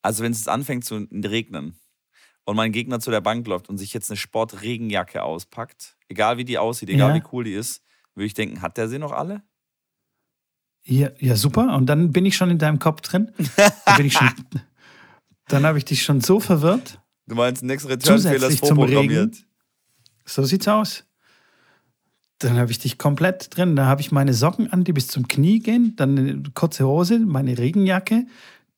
Also wenn es anfängt zu regnen und mein Gegner zu der Bank läuft und sich jetzt eine Sportregenjacke auspackt, egal wie die aussieht, egal Ja. wie cool die ist, würde ich denken, hat der sie noch alle? Ja, ja, super. Und dann bin ich schon in deinem Kopf drin. Dann, bin ich schon, dann habe ich dich schon so verwirrt. Du meinst, Next Return Fehler ist vorprogrammiert. So sieht's aus. Dann habe ich dich komplett drin. Da habe ich meine Socken an, die bis zum Knie gehen, dann eine kurze Hose, meine Regenjacke,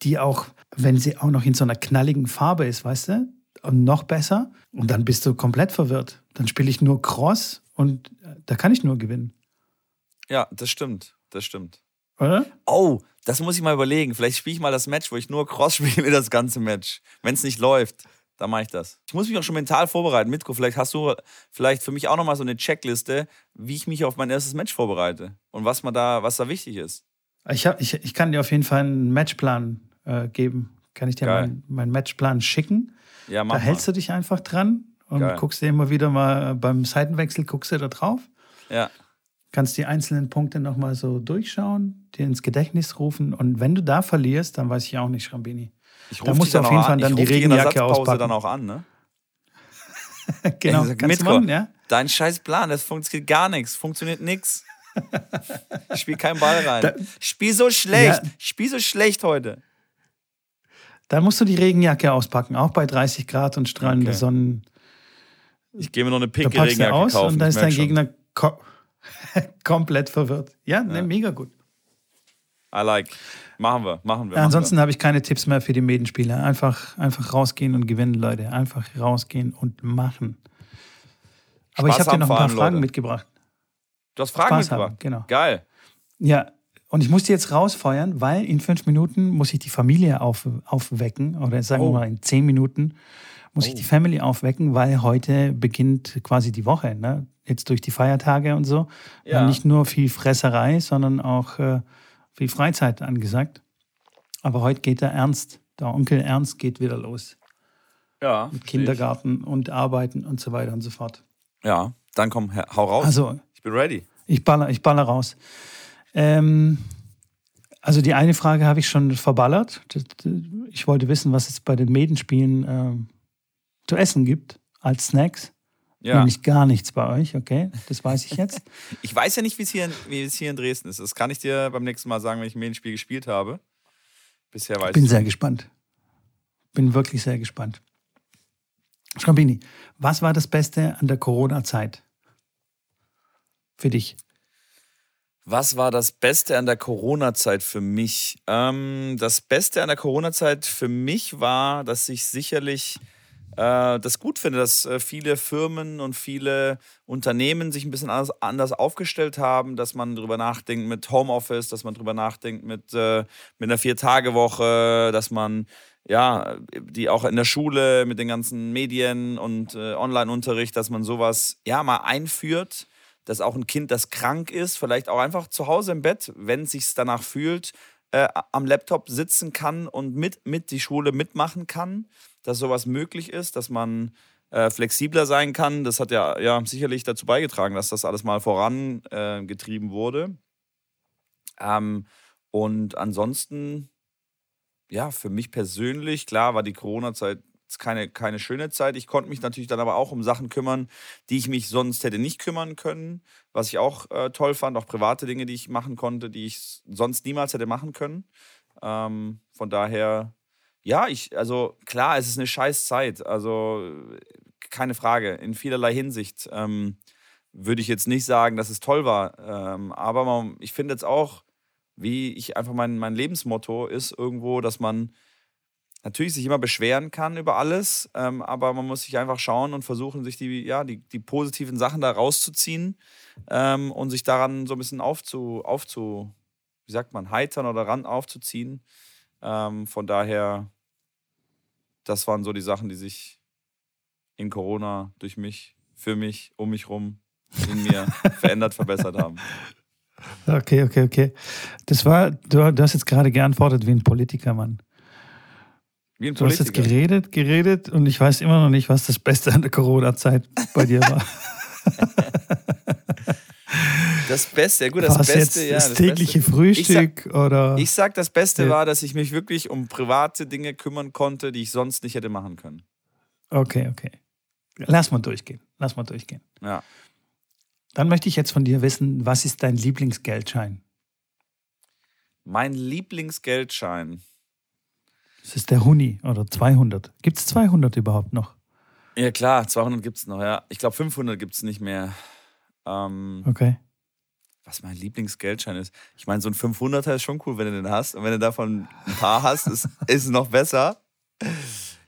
die auch, wenn sie auch noch in so einer knalligen Farbe ist, weißt du, noch besser. Und dann bist du komplett verwirrt. Dann spiele ich nur Cross und äh, da kann ich nur gewinnen, Ja, das stimmt. Das stimmt. oder? Oh, das muss ich mal überlegen. Vielleicht spiele ich mal das Match, wo ich nur Cross spiele, das ganze Match. Wenn es nicht läuft, dann mache ich das. Ich muss mich auch schon mental vorbereiten. Mitko, vielleicht hast du vielleicht für mich auch nochmal so eine Checkliste, wie ich mich auf mein erstes Match vorbereite und was man da, was da wichtig ist. Ich, hab, ich, ich kann dir auf jeden Fall einen Matchplan äh, geben. Kann ich dir meinen meinen Matchplan schicken? Ja, Da mach hältst mal. du dich einfach dran und Geil. guckst dir immer wieder mal beim Seitenwechsel, guckst du da drauf, Ja. kannst die einzelnen Punkte nochmal so durchschauen, dir ins Gedächtnis rufen und wenn du da verlierst, dann weiß ich auch nicht, Schrambini. Ich Da musst du auf jeden an- Fall dann ich die Regenjacke auspacken. dann auch an, ne? genau, Ey, kannst Mitko, machen, ja? Dein scheiß Plan, das funktioniert gar nichts, funktioniert nix. Ich spiel keinen Ball rein. Da- ich spiel so schlecht, Ja. ich spiel so schlecht heute. Dann musst du die Regenjacke auspacken, auch bei 30 Grad und strahlende Okay. Sonnen. Ich gehe mir noch eine pinke Regenjacke aus kaufen. und da ich ist dein schon. Gegner ko komplett verwirrt. Ja, Ne, mega gut. I like. Machen wir, machen wir. Ja, ansonsten habe ich keine Tipps mehr für die Medenspieler. Einfach, einfach rausgehen und gewinnen, Leute. Einfach rausgehen und machen. Aber ich Spaß habe dir noch ein paar Fragen Leute. mitgebracht. Du hast Fragen Spaß mitgebracht. haben, genau. Geil. Ja, und ich muss die jetzt rausfeuern, weil in fünf Minuten muss ich die Familie auf, aufwecken. Oder sagen wir Oh. mal, in zehn Minuten muss ich Oh. die Family aufwecken, weil heute beginnt quasi die Woche. Ne? Jetzt durch die Feiertage und so. Ja. Nicht nur viel Fresserei, sondern auch äh, viel Freizeit angesagt. Aber heute geht der Ernst. Der Onkel Ernst geht wieder los. Ja. Mit Kindergarten und Arbeiten und so weiter und so fort. Ja, dann komm, hau raus. Also, ich bin ready. ich baller, ich baller raus. Ähm, also die eine Frage habe ich schon verballert. Ich wollte wissen, was es bei den Medenspielen ähm, zu essen gibt als Snacks. Ja. Nämlich gar nichts bei euch, okay? Das weiß ich jetzt. Ich weiß ja nicht, wie es hier, in- hier Dresden ist. Das kann ich dir beim nächsten Mal sagen, wenn ich ein Medienspiel gespielt habe. Bisher weiß Bin ich sehr gespannt. Bin wirklich sehr gespannt. Schrambini, was war das Beste an der Corona-Zeit? Für dich. Was war das Beste an der Corona-Zeit für mich? Ähm, das Beste an der Corona-Zeit für mich war, dass ich sicherlich äh, das gut finde, dass äh, viele Firmen und viele Unternehmen sich ein bisschen anders, anders aufgestellt haben, dass man drüber nachdenkt mit Homeoffice, dass man drüber nachdenkt mit, äh, mit einer Vier-Tage-Woche, dass man ja, die auch in der Schule mit den ganzen Medien und äh, Online-Unterricht, dass man sowas ja mal einführt dass auch ein Kind, das krank ist, vielleicht auch einfach zu Hause im Bett, wenn es sich danach fühlt, äh, am Laptop sitzen kann und mit, mit die Schule mitmachen kann, dass sowas möglich ist, dass man äh, flexibler sein kann. Das hat ja, ja sicherlich dazu beigetragen, dass das alles mal vorangetrieben äh, wurde. Ähm, und ansonsten, ja, für mich persönlich, klar, war die Corona-Zeit keine, keine schöne Zeit. Ich konnte mich natürlich dann aber auch um Sachen kümmern, die ich mich sonst hätte nicht kümmern können. Was ich auch äh, toll fand, auch private Dinge, die ich machen konnte, die ich sonst niemals hätte machen können. Ähm, von daher, ja, ich, also klar, es ist eine scheiß Zeit. Also keine Frage, in vielerlei Hinsicht. Ähm, würde ich jetzt nicht sagen, dass es toll war. Ähm, aber man, ich finde jetzt auch, wie ich einfach mein, mein Lebensmotto ist irgendwo, dass man natürlich sich immer beschweren kann über alles, ähm, aber man muss sich einfach schauen und versuchen, sich die, ja, die, die positiven Sachen da rauszuziehen ähm, und sich daran so ein bisschen aufzu, aufzu, wie sagt man, heitern oder ran aufzuziehen. Ähm, von daher, das waren so die Sachen, die sich in Corona durch mich, für mich, um mich rum, in mir verändert, verbessert haben. Okay, okay, okay. Das war, du, du hast jetzt gerade geantwortet wie ein Politiker, Mann. Wie Du hast jetzt geredet, geredet und ich weiß immer noch nicht, was das Beste an der Corona-Zeit bei dir war. Das Beste, ja gut, das War es Beste, jetzt ja. das das tägliche Beste. Frühstück oder? Ich sag, das Beste Ja. war, dass ich mich wirklich um private Dinge kümmern konnte, die ich sonst nicht hätte machen können. okay, okay. Lass mal durchgehen. Lass mal durchgehen. Ja. Dann möchte ich jetzt von dir wissen, was ist dein Lieblingsgeldschein? Mein Lieblingsgeldschein. Das ist der Huni oder 200. Gibt es 200 überhaupt noch? Ja, klar, 200 gibt es noch, ja. Ich glaube, 500 gibt es nicht mehr. Ähm, Okay. was mein Lieblingsgeldschein ist. Ich meine, so ein 500er ist schon cool, wenn du den hast. Und wenn du davon ein paar hast, ist, ist es noch besser.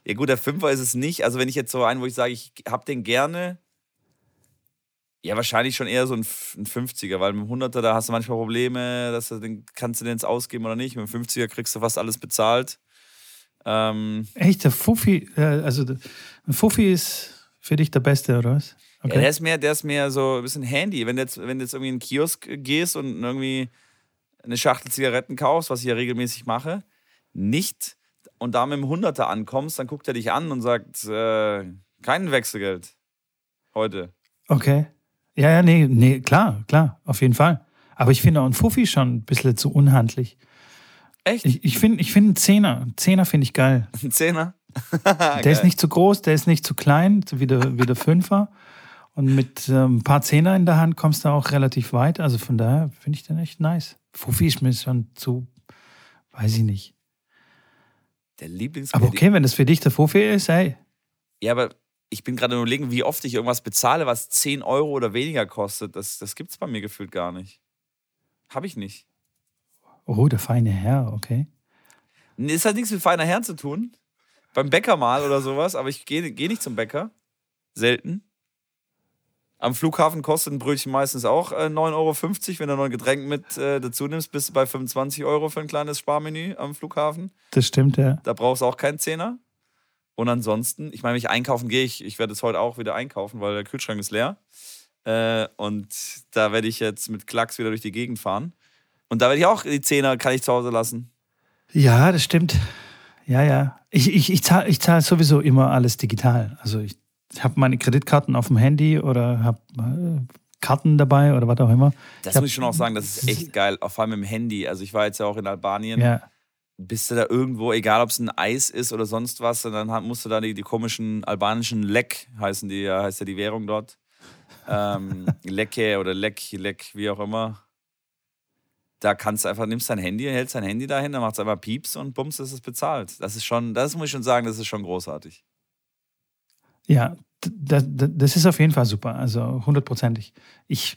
Ja, gut, der Fünfer ist es nicht. Also, wenn ich jetzt so einen, wo ich sage, ich habe den gerne. Ja, wahrscheinlich schon eher so ein, ein 50er, weil mit dem 100er, da hast du manchmal Probleme, dass du den, kannst du den jetzt ausgeben oder nicht. Mit dem 50er kriegst du fast alles bezahlt. Ähm, Echt, der Fuffi, äh, also ein Fuffi ist für dich der Beste, oder was? Ja, der ist mehr, der ist mehr so ein bisschen Handy. Wenn du jetzt, wenn du jetzt irgendwie in einen Kiosk gehst und irgendwie eine Schachtel Zigaretten kaufst, was ich ja regelmäßig mache, nicht und da mit dem Hunderter ankommst, dann guckt er dich an und sagt, äh, Kein Wechselgeld. Heute. Okay. Ja, ja, nee, nee, klar, klar, auf jeden Fall. Aber ich finde auch ein Fuffi schon ein bisschen zu unhandlich. Echt? Ich, ich finde ich find einen Zehner. Einen Zehner finde ich geil. Ein Zehner? der ist nicht zu groß, der ist nicht zu klein, wie der, wie der Fünfer. Und mit ähm, ein paar Zehner in der Hand kommst du auch relativ weit. Also von daher finde ich den echt nice. Fuffi ist mir schon zu, weiß ich nicht. Der Lieblings. Aber okay, wenn das für dich der Fuffi ist, ey. Ja, aber ich bin gerade überlegen, wie oft ich irgendwas bezahle, was 10 Euro oder weniger kostet. Das, das gibt es bei mir gefühlt gar nicht. Habe ich nicht. Oh, der feine Herr, okay. Es hat nichts mit feiner Herr zu tun. Beim Bäcker mal oder sowas, aber ich gehe geh nicht zum Bäcker. Selten. Am Flughafen kostet ein Brötchen meistens auch äh, 9,50 Euro. Wenn du noch ein Getränk mit äh, dazu nimmst, bist du bei 25 Euro für ein kleines Sparmenü am Flughafen. Das stimmt, ja. Da brauchst du auch keinen Zehner. Und ansonsten, ich meine, wenn ich einkaufen gehe, ich, ich werde jetzt heute auch wieder einkaufen, weil der Kühlschrank ist leer. Äh, und da werde ich jetzt mit Klacks wieder durch die Gegend fahren. Und da werde ich auch die Zehner, kann ich zu Hause lassen. Ja, das stimmt. Ja, ja. Ich, ich, ich zahle ich zahl sowieso immer alles digital. Also ich ich habe meine Kreditkarten auf dem Handy oder habe äh, Karten dabei oder was auch immer. Das ich muss ich schon auch sagen, das ist echt geil, vor allem im Handy. Also ich war jetzt ja auch in Albanien. Ja. Bist du da irgendwo, egal ob es ein Eis ist oder sonst was, und dann musst du da die, die komischen albanischen Lek, heißen die, heißt ja die Währung dort. Ähm, Lecke oder Lek, Lek, wie auch immer. Da kannst du einfach, nimmst dein Handy, hältst dein Handy dahin, dann macht es einfach Pieps und bums, ist es bezahlt. Das ist schon, das muss ich schon sagen, das ist schon großartig. Ja, das, das ist auf jeden Fall super, also hundertprozentig. Ich,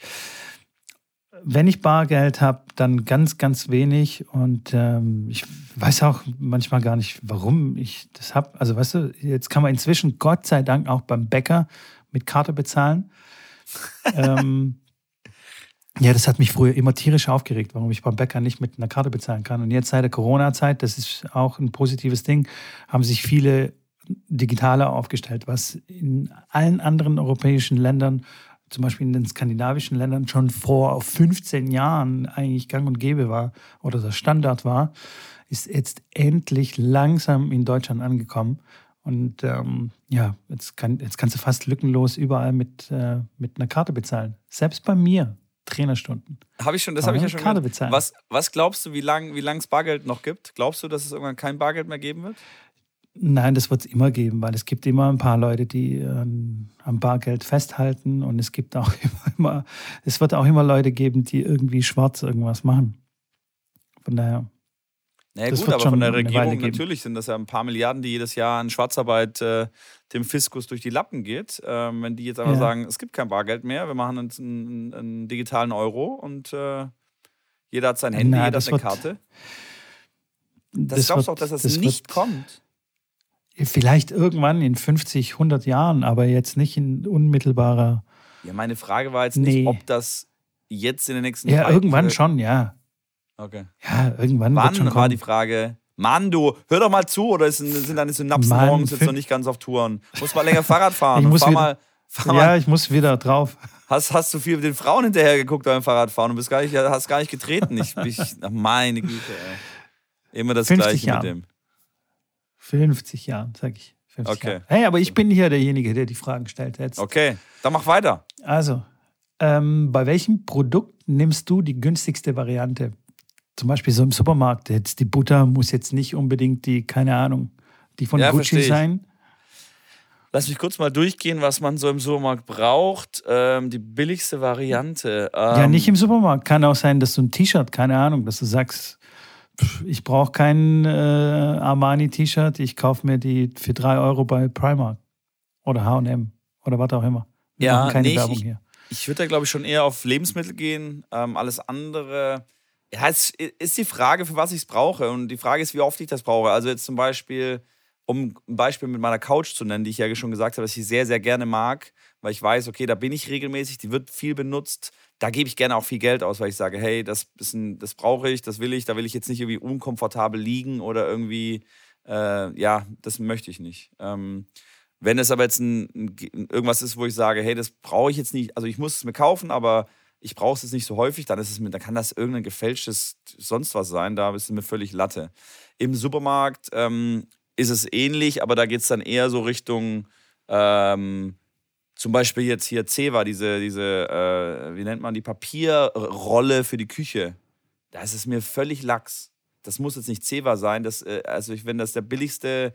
wenn ich Bargeld habe, dann ganz, ganz wenig und ähm, ich weiß auch manchmal gar nicht, warum ich das habe. Also weißt du, jetzt kann man inzwischen Gott sei Dank auch beim Bäcker mit Karte bezahlen. ähm, ja, das hat mich früher immer tierisch aufgeregt, warum ich beim Bäcker nicht mit einer Karte bezahlen kann. Und jetzt seit der Corona-Zeit, das ist auch ein positives Ding, haben sich viele digitaler aufgestellt, was in allen anderen europäischen Ländern, zum Beispiel in den skandinavischen Ländern, schon vor 15 Jahren eigentlich gang und gäbe war oder der Standard war, ist jetzt endlich langsam in Deutschland angekommen. Und ähm, ja, jetzt, kann, jetzt kannst du fast lückenlos überall mit, äh, mit einer Karte bezahlen. Selbst bei mir, Trainerstunden. Habe ich schon, das habe ich ja schon Karte bezahlen. Was, was glaubst du, wie lange wie es Bargeld noch gibt? Glaubst du, dass es irgendwann kein Bargeld mehr geben wird? Nein, das wird es immer geben, weil es gibt immer ein paar Leute, die ähm, am Bargeld festhalten und es gibt auch immer, immer, es wird auch immer Leute geben, die irgendwie schwarz irgendwas machen. Von daher. Naja, gut, aber von der Regierung natürlich sind das ja ein paar Milliarden, die jedes Jahr an Schwarzarbeit äh, dem Fiskus durch die Lappen geht. Ähm, wenn die jetzt einfach ja. sagen, es gibt kein Bargeld mehr, wir machen einen, einen, einen digitalen Euro und äh, jeder hat sein Handy, Na, jeder hat eine wird, Karte. Das, das glaubst du auch, dass das, das nicht wird, kommt? Vielleicht irgendwann in 50, 100 Jahren, aber jetzt nicht in unmittelbarer. Ja, meine Frage war jetzt nee. nicht, ob das jetzt in den nächsten Ja, irgendwann wird. schon, ja. Okay. Ja, irgendwann Wann wird schon war kommen. die Frage? Mann, du, hör doch mal zu, oder sind deine Synapsen Mann, morgens jetzt noch nicht ganz auf Touren? Muss mal länger Fahrrad fahren. ich muss fahr wieder, mal, fahr ja, ich muss wieder drauf. Hast, hast du viel mit den Frauen hinterher geguckt beim Fahrradfahren und bist gar nicht, hast gar nicht getreten? Ich, ich, meine Güte, ey. Immer das Gleiche Jahre. mit dem. 50 Jahren, sag ich. okay. Jahre. Hey, aber ich bin hier derjenige, der die Fragen stellt jetzt. Okay, dann mach weiter. Also, ähm, bei welchem Produkt nimmst du die günstigste Variante? Zum Beispiel so im Supermarkt. Jetzt die Butter muss jetzt nicht unbedingt die, keine Ahnung, die von ja, Gucci sein. Lass mich kurz mal durchgehen, was man so im Supermarkt braucht. Ähm, die billigste Variante. Ähm, ja, nicht im Supermarkt. Kann auch sein, dass du ein T-Shirt, keine Ahnung, dass du sagst, ich brauche kein äh, Armani-T-Shirt, ich kaufe mir die für drei Euro bei Primark oder HM oder was auch immer. Wir ja, keine nee, Werbung ich, hier. Ich würde da, glaube ich, schon eher auf Lebensmittel gehen. Ähm, alles andere. Ja, es ist die Frage, für was ich es brauche. Und die Frage ist, wie oft ich das brauche. Also jetzt zum Beispiel, um ein Beispiel mit meiner Couch zu nennen, die ich ja schon gesagt habe, dass ich sehr, sehr gerne mag, weil ich weiß, okay, da bin ich regelmäßig, die wird viel benutzt da gebe ich gerne auch viel Geld aus, weil ich sage, hey, das, ein, das brauche ich, das will ich, da will ich jetzt nicht irgendwie unkomfortabel liegen oder irgendwie, äh, ja, das möchte ich nicht. Ähm, wenn es aber jetzt ein, ein, irgendwas ist, wo ich sage, hey, das brauche ich jetzt nicht, also ich muss es mir kaufen, aber ich brauche es jetzt nicht so häufig, dann ist es mir, dann kann das irgendein gefälschtes sonst was sein, da ist es mir völlig Latte. Im Supermarkt ähm, ist es ähnlich, aber da geht es dann eher so Richtung Ähm, zum Beispiel jetzt hier Ceva, diese, diese äh, wie nennt man die, Papierrolle für die Küche. Das ist mir völlig lax. Das muss jetzt nicht Ceva sein. Das, äh, also wenn das der billigste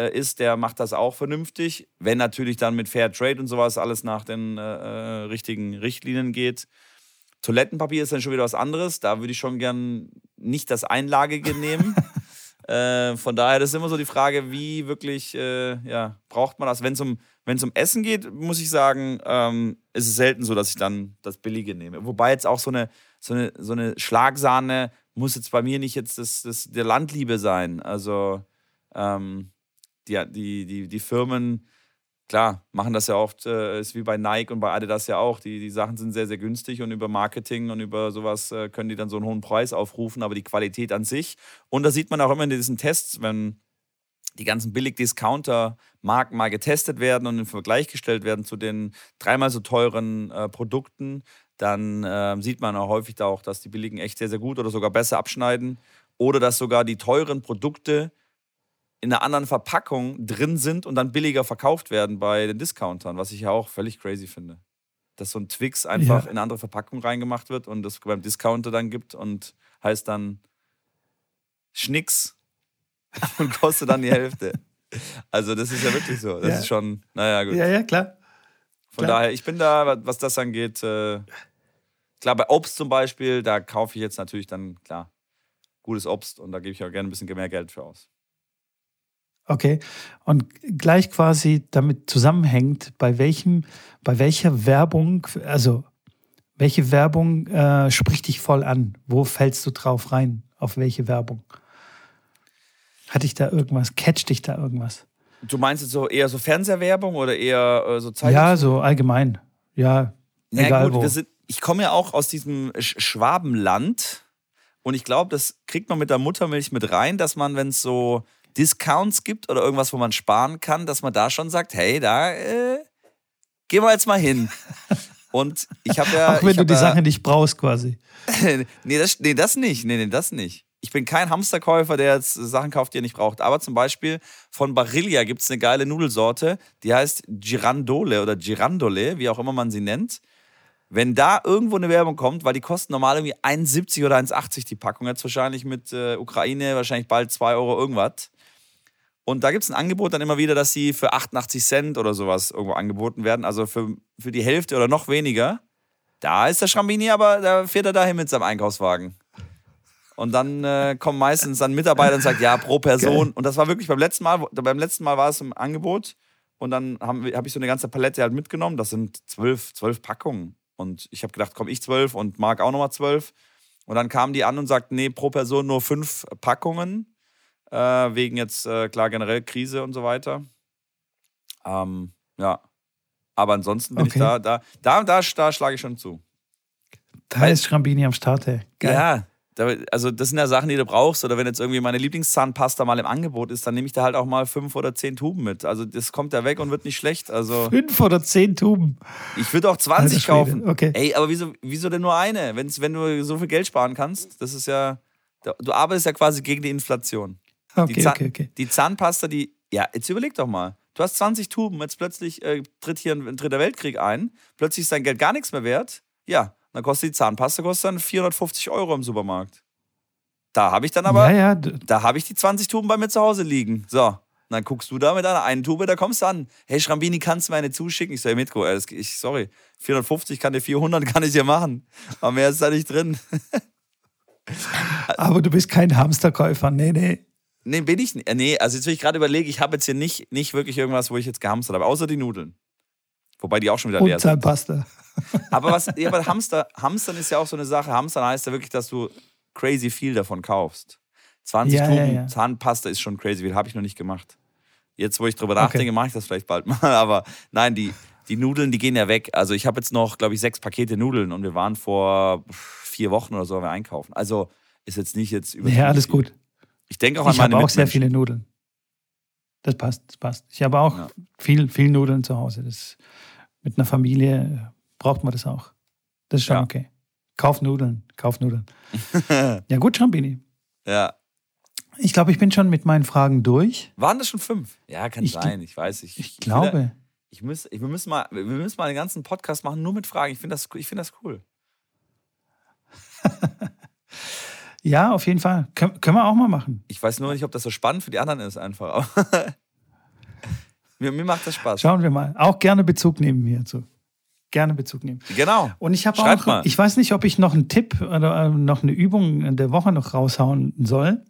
äh, ist, der macht das auch vernünftig. Wenn natürlich dann mit Fair Trade und sowas alles nach den äh, äh richtigen Richtlinien geht. Toilettenpapier ist dann schon wieder was anderes. Da würde ich schon gern nicht das Einlagige nehmen. Äh, von daher, das ist immer so die Frage, wie wirklich, äh, ja, braucht man das? Wenn es um, um Essen geht, muss ich sagen, ähm, ist es selten so, dass ich dann das Billige nehme. Wobei jetzt auch so eine, so eine, so eine Schlagsahne muss jetzt bei mir nicht jetzt das, das der Landliebe sein. Also ähm, die, die, die, die Firmen klar, machen das ja oft, äh, ist wie bei Nike und bei Adidas ja auch. Die, die Sachen sind sehr, sehr günstig und über Marketing und über sowas äh, können die dann so einen hohen Preis aufrufen, aber die Qualität an sich. Und da sieht man auch immer in diesen Tests, wenn die ganzen Billig-Discounter-Marken mal getestet werden und im Vergleich gestellt werden zu den dreimal so teuren äh, Produkten, dann äh, sieht man auch häufig da auch, dass die billigen echt sehr, sehr gut oder sogar besser abschneiden. Oder dass sogar die teuren Produkte in einer anderen Verpackung drin sind und dann billiger verkauft werden bei den Discountern, was ich ja auch völlig crazy finde. Dass so ein Twix einfach ja. in eine andere Verpackung reingemacht wird und das beim Discounter dann gibt und heißt dann Schnicks und kostet dann die Hälfte. Also das ist ja wirklich so. Das ja. ist schon, naja, gut. Ja, ja, klar. Von klar. daher, ich bin da, was das angeht, äh, klar, bei Obst zum Beispiel, da kaufe ich jetzt natürlich dann, klar, gutes Obst und da gebe ich auch gerne ein bisschen mehr Geld für aus. Okay. Und gleich quasi damit zusammenhängt, bei welchem, bei welcher Werbung, also welche Werbung äh, spricht dich voll an? Wo fällst du drauf rein? Auf welche Werbung? Hat dich da irgendwas? Catcht dich da irgendwas? Du meinst jetzt so eher so Fernsehwerbung oder eher äh, so Zeitung? Ja, so allgemein. Ja, ja egal gut, wo. Sind, ich komme ja auch aus diesem Schwabenland und ich glaube, das kriegt man mit der Muttermilch mit rein, dass man, wenn es so Discounts gibt oder irgendwas, wo man sparen kann, dass man da schon sagt, hey, da äh, gehen wir jetzt mal hin. Und ich habe ja. Auch wenn du die ja, Sache nicht brauchst, quasi. nee, das, nee, das nicht. Nee, nee, das nicht. Ich bin kein Hamsterkäufer, der jetzt Sachen kauft, die er nicht braucht. Aber zum Beispiel von Barilla gibt es eine geile Nudelsorte, die heißt Girandole oder Girandole, wie auch immer man sie nennt. Wenn da irgendwo eine Werbung kommt, weil die kosten normal irgendwie 1,70 oder 1,80 die Packung, jetzt wahrscheinlich mit äh, Ukraine wahrscheinlich bald 2 Euro irgendwas. Und da gibt es ein Angebot dann immer wieder, dass sie für 88 Cent oder sowas irgendwo angeboten werden. Also für, für die Hälfte oder noch weniger. Da ist der Schrambini, aber da fährt er dahin mit seinem Einkaufswagen. Und dann äh, kommen meistens dann Mitarbeiter und sagen, ja, pro Person. Geil. Und das war wirklich beim letzten Mal, beim letzten Mal war es im Angebot. Und dann habe hab ich so eine ganze Palette halt mitgenommen. Das sind zwölf, zwölf Packungen. Und ich habe gedacht, komm, ich zwölf und Marc auch nochmal zwölf. Und dann kamen die an und sagten, nee, pro Person nur fünf Packungen äh, wegen jetzt, äh, klar, generell Krise und so weiter. Ähm, ja. Aber ansonsten bin okay. ich da, da, da, da, da schlage ich schon zu. Da Weil, ist Schrambini am Start, ey. Geil. Ja, also das sind ja Sachen, die du brauchst. Oder wenn jetzt irgendwie meine Lieblingszahnpasta mal im Angebot ist, dann nehme ich da halt auch mal fünf oder zehn Tuben mit. Also das kommt ja weg und wird nicht schlecht. Also fünf oder zehn Tuben. Ich würde auch 20 kaufen. Okay. Ey, aber wieso, wieso denn nur eine? Wenn's, wenn du so viel Geld sparen kannst, das ist ja, du arbeitest ja quasi gegen die Inflation. Okay, die, okay, okay. die Zahnpasta, die, ja, jetzt überleg doch mal. Du hast 20 Tuben, jetzt plötzlich äh, tritt hier ein, ein dritter Weltkrieg ein, plötzlich ist dein Geld gar nichts mehr wert. Ja, dann kostet die Zahnpasta kostet dann 450 Euro im Supermarkt. Da habe ich dann aber, ja, ja. da habe ich die 20 Tuben bei mir zu Hause liegen. So, dann guckst du da mit einer einen Tube, da kommst du an. Hey Schrambini, kannst du mir eine zuschicken? Ich so, hey Mitko, ich, sorry, 450 kann dir 400, kann ich dir machen. Aber mehr ist da nicht drin. aber du bist kein Hamsterkäufer, nee, nee. Nee, bin ich nicht. Äh, nee, also jetzt will ich gerade überlegen, ich habe jetzt hier nicht, nicht wirklich irgendwas, wo ich jetzt gehamstert habe, außer die Nudeln. Wobei die auch schon wieder leer Und Zahnpasta. Aber was, ja, aber Hamster, Hamstern ist ja auch so eine Sache. Hamstern heißt ja wirklich, dass du crazy viel davon kaufst. 20 ja, Tuben ja, ja. Zahnpasta ist schon crazy viel, habe ich noch nicht gemacht. Jetzt, wo ich drüber nachdenke, okay. mache ich das vielleicht bald mal. Aber nein, die, die Nudeln, die gehen ja weg. Also ich habe jetzt noch, glaube ich, sechs Pakete Nudeln und wir waren vor vier Wochen oder so wir einkaufen. Also ist jetzt nicht jetzt über. Ja, alles gut. Ich denke auch an meine Ich habe auch sehr viele Nudeln. Das passt, das passt. Ich habe auch ja. viel, viel Nudeln zu Hause. Das, mit einer Familie braucht man das auch. Das ist schon ja. okay. Kauf Nudeln, kauf Nudeln. ja, gut, Champini. Ja. Ich glaube, ich bin schon mit meinen Fragen durch. Waren das schon fünf? Ja, kann Ich sein, ich weiß. Ich, Ich glaube. Ich muss, ich, wir, müssen mal, wir müssen mal einen ganzen Podcast machen, nur mit Fragen. Ich finde das, ich find das cool. Ja, auf jeden Fall. Kön können wir auch mal machen. Ich weiß nur nicht, ob das so spannend für die anderen ist, einfach. Mir, mir macht das Spaß. Schauen wir mal. Auch gerne Bezug nehmen hierzu. Gerne Bezug nehmen. Genau. Und ich habe auch, mal. ich weiß nicht, ob ich noch einen Tipp oder äh, noch eine Übung der Woche noch raushauen soll.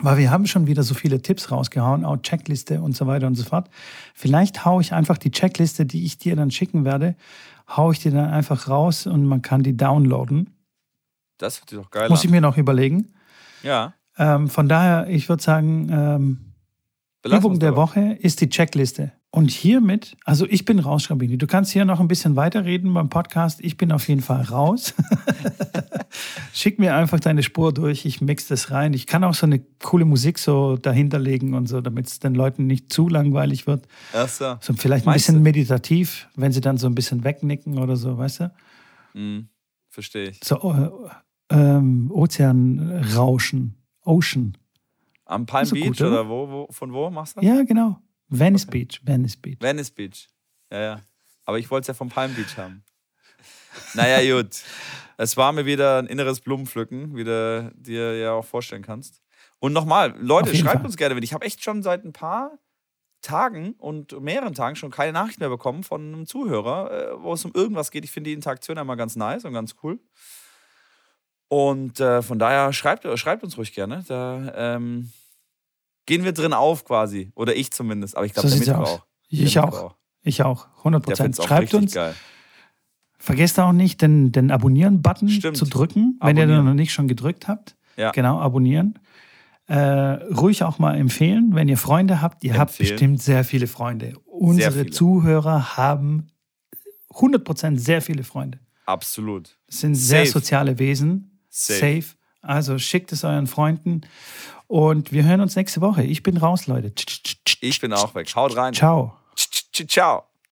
Weil wir haben schon wieder so viele Tipps rausgehauen, auch Checkliste und so weiter und so fort. Vielleicht haue ich einfach die Checkliste, die ich dir dann schicken werde, haue ich dir dann einfach raus und man kann die downloaden. Das sich doch geil Muss ich mir noch überlegen. Ja. Ähm, von daher, ich würde sagen, ähm, Übung der dabei. Woche ist die Checkliste. Und hiermit, also ich bin raus, Schrambini. Du kannst hier noch ein bisschen weiterreden beim Podcast. Ich bin auf jeden Fall raus. Schick mir einfach deine Spur durch. Ich mix das rein. Ich kann auch so eine coole Musik so dahinter legen und so, damit es den Leuten nicht zu langweilig wird. Ach so. So vielleicht ein Meinst bisschen du? meditativ, wenn sie dann so ein bisschen wegnicken oder so, weißt du? Hm, verstehe ich. So äh, ähm, Ozeanrauschen. Ocean. Am Palm so Beach gut, oder? oder wo, wo? Von wo machst du das? Ja, genau. Venice Beach. Venice Beach. Venice Beach. Ja, ja. Aber ich wollte es ja vom Palm Beach haben. Naja, gut. Es war mir wieder ein inneres Blumenpflücken, wie du dir ja auch vorstellen kannst. Und nochmal, Leute, schreibt Fall. uns gerne, wenn ich habe echt schon seit ein paar Tagen und mehreren Tagen schon keine Nachricht mehr bekommen von einem Zuhörer, äh, wo es um irgendwas geht. Ich finde die Interaktion einmal ganz nice und ganz cool. Und äh, von daher schreibt, schreibt uns ruhig gerne. Da ähm, gehen wir drin auf quasi. Oder ich zumindest. Aber ich glaube, So der Mittwoch auch. Ich Der auch. Mittwoch Ich auch. 100 Der Prozent. es auch Schreibt uns. geil. Vergesst auch nicht, den, den Abonnieren-Button zu drücken, wenn ihr Abonnieren. den noch nicht schon gedrückt habt. Ja. Genau, abonnieren. Äh, ruhig auch mal empfehlen, wenn ihr Freunde habt. Ihr habt Empfehlen. bestimmt sehr viele Freunde. Unsere viele. Zuhörer haben 100% sehr viele Freunde. Absolut. Das sind sehr Safe. soziale Wesen. Safe. Also schickt es euren Freunden. Und wir hören uns nächste Woche. Ich bin raus, Leute. Ich bin auch weg. Haut rein. Ciao. Ciao.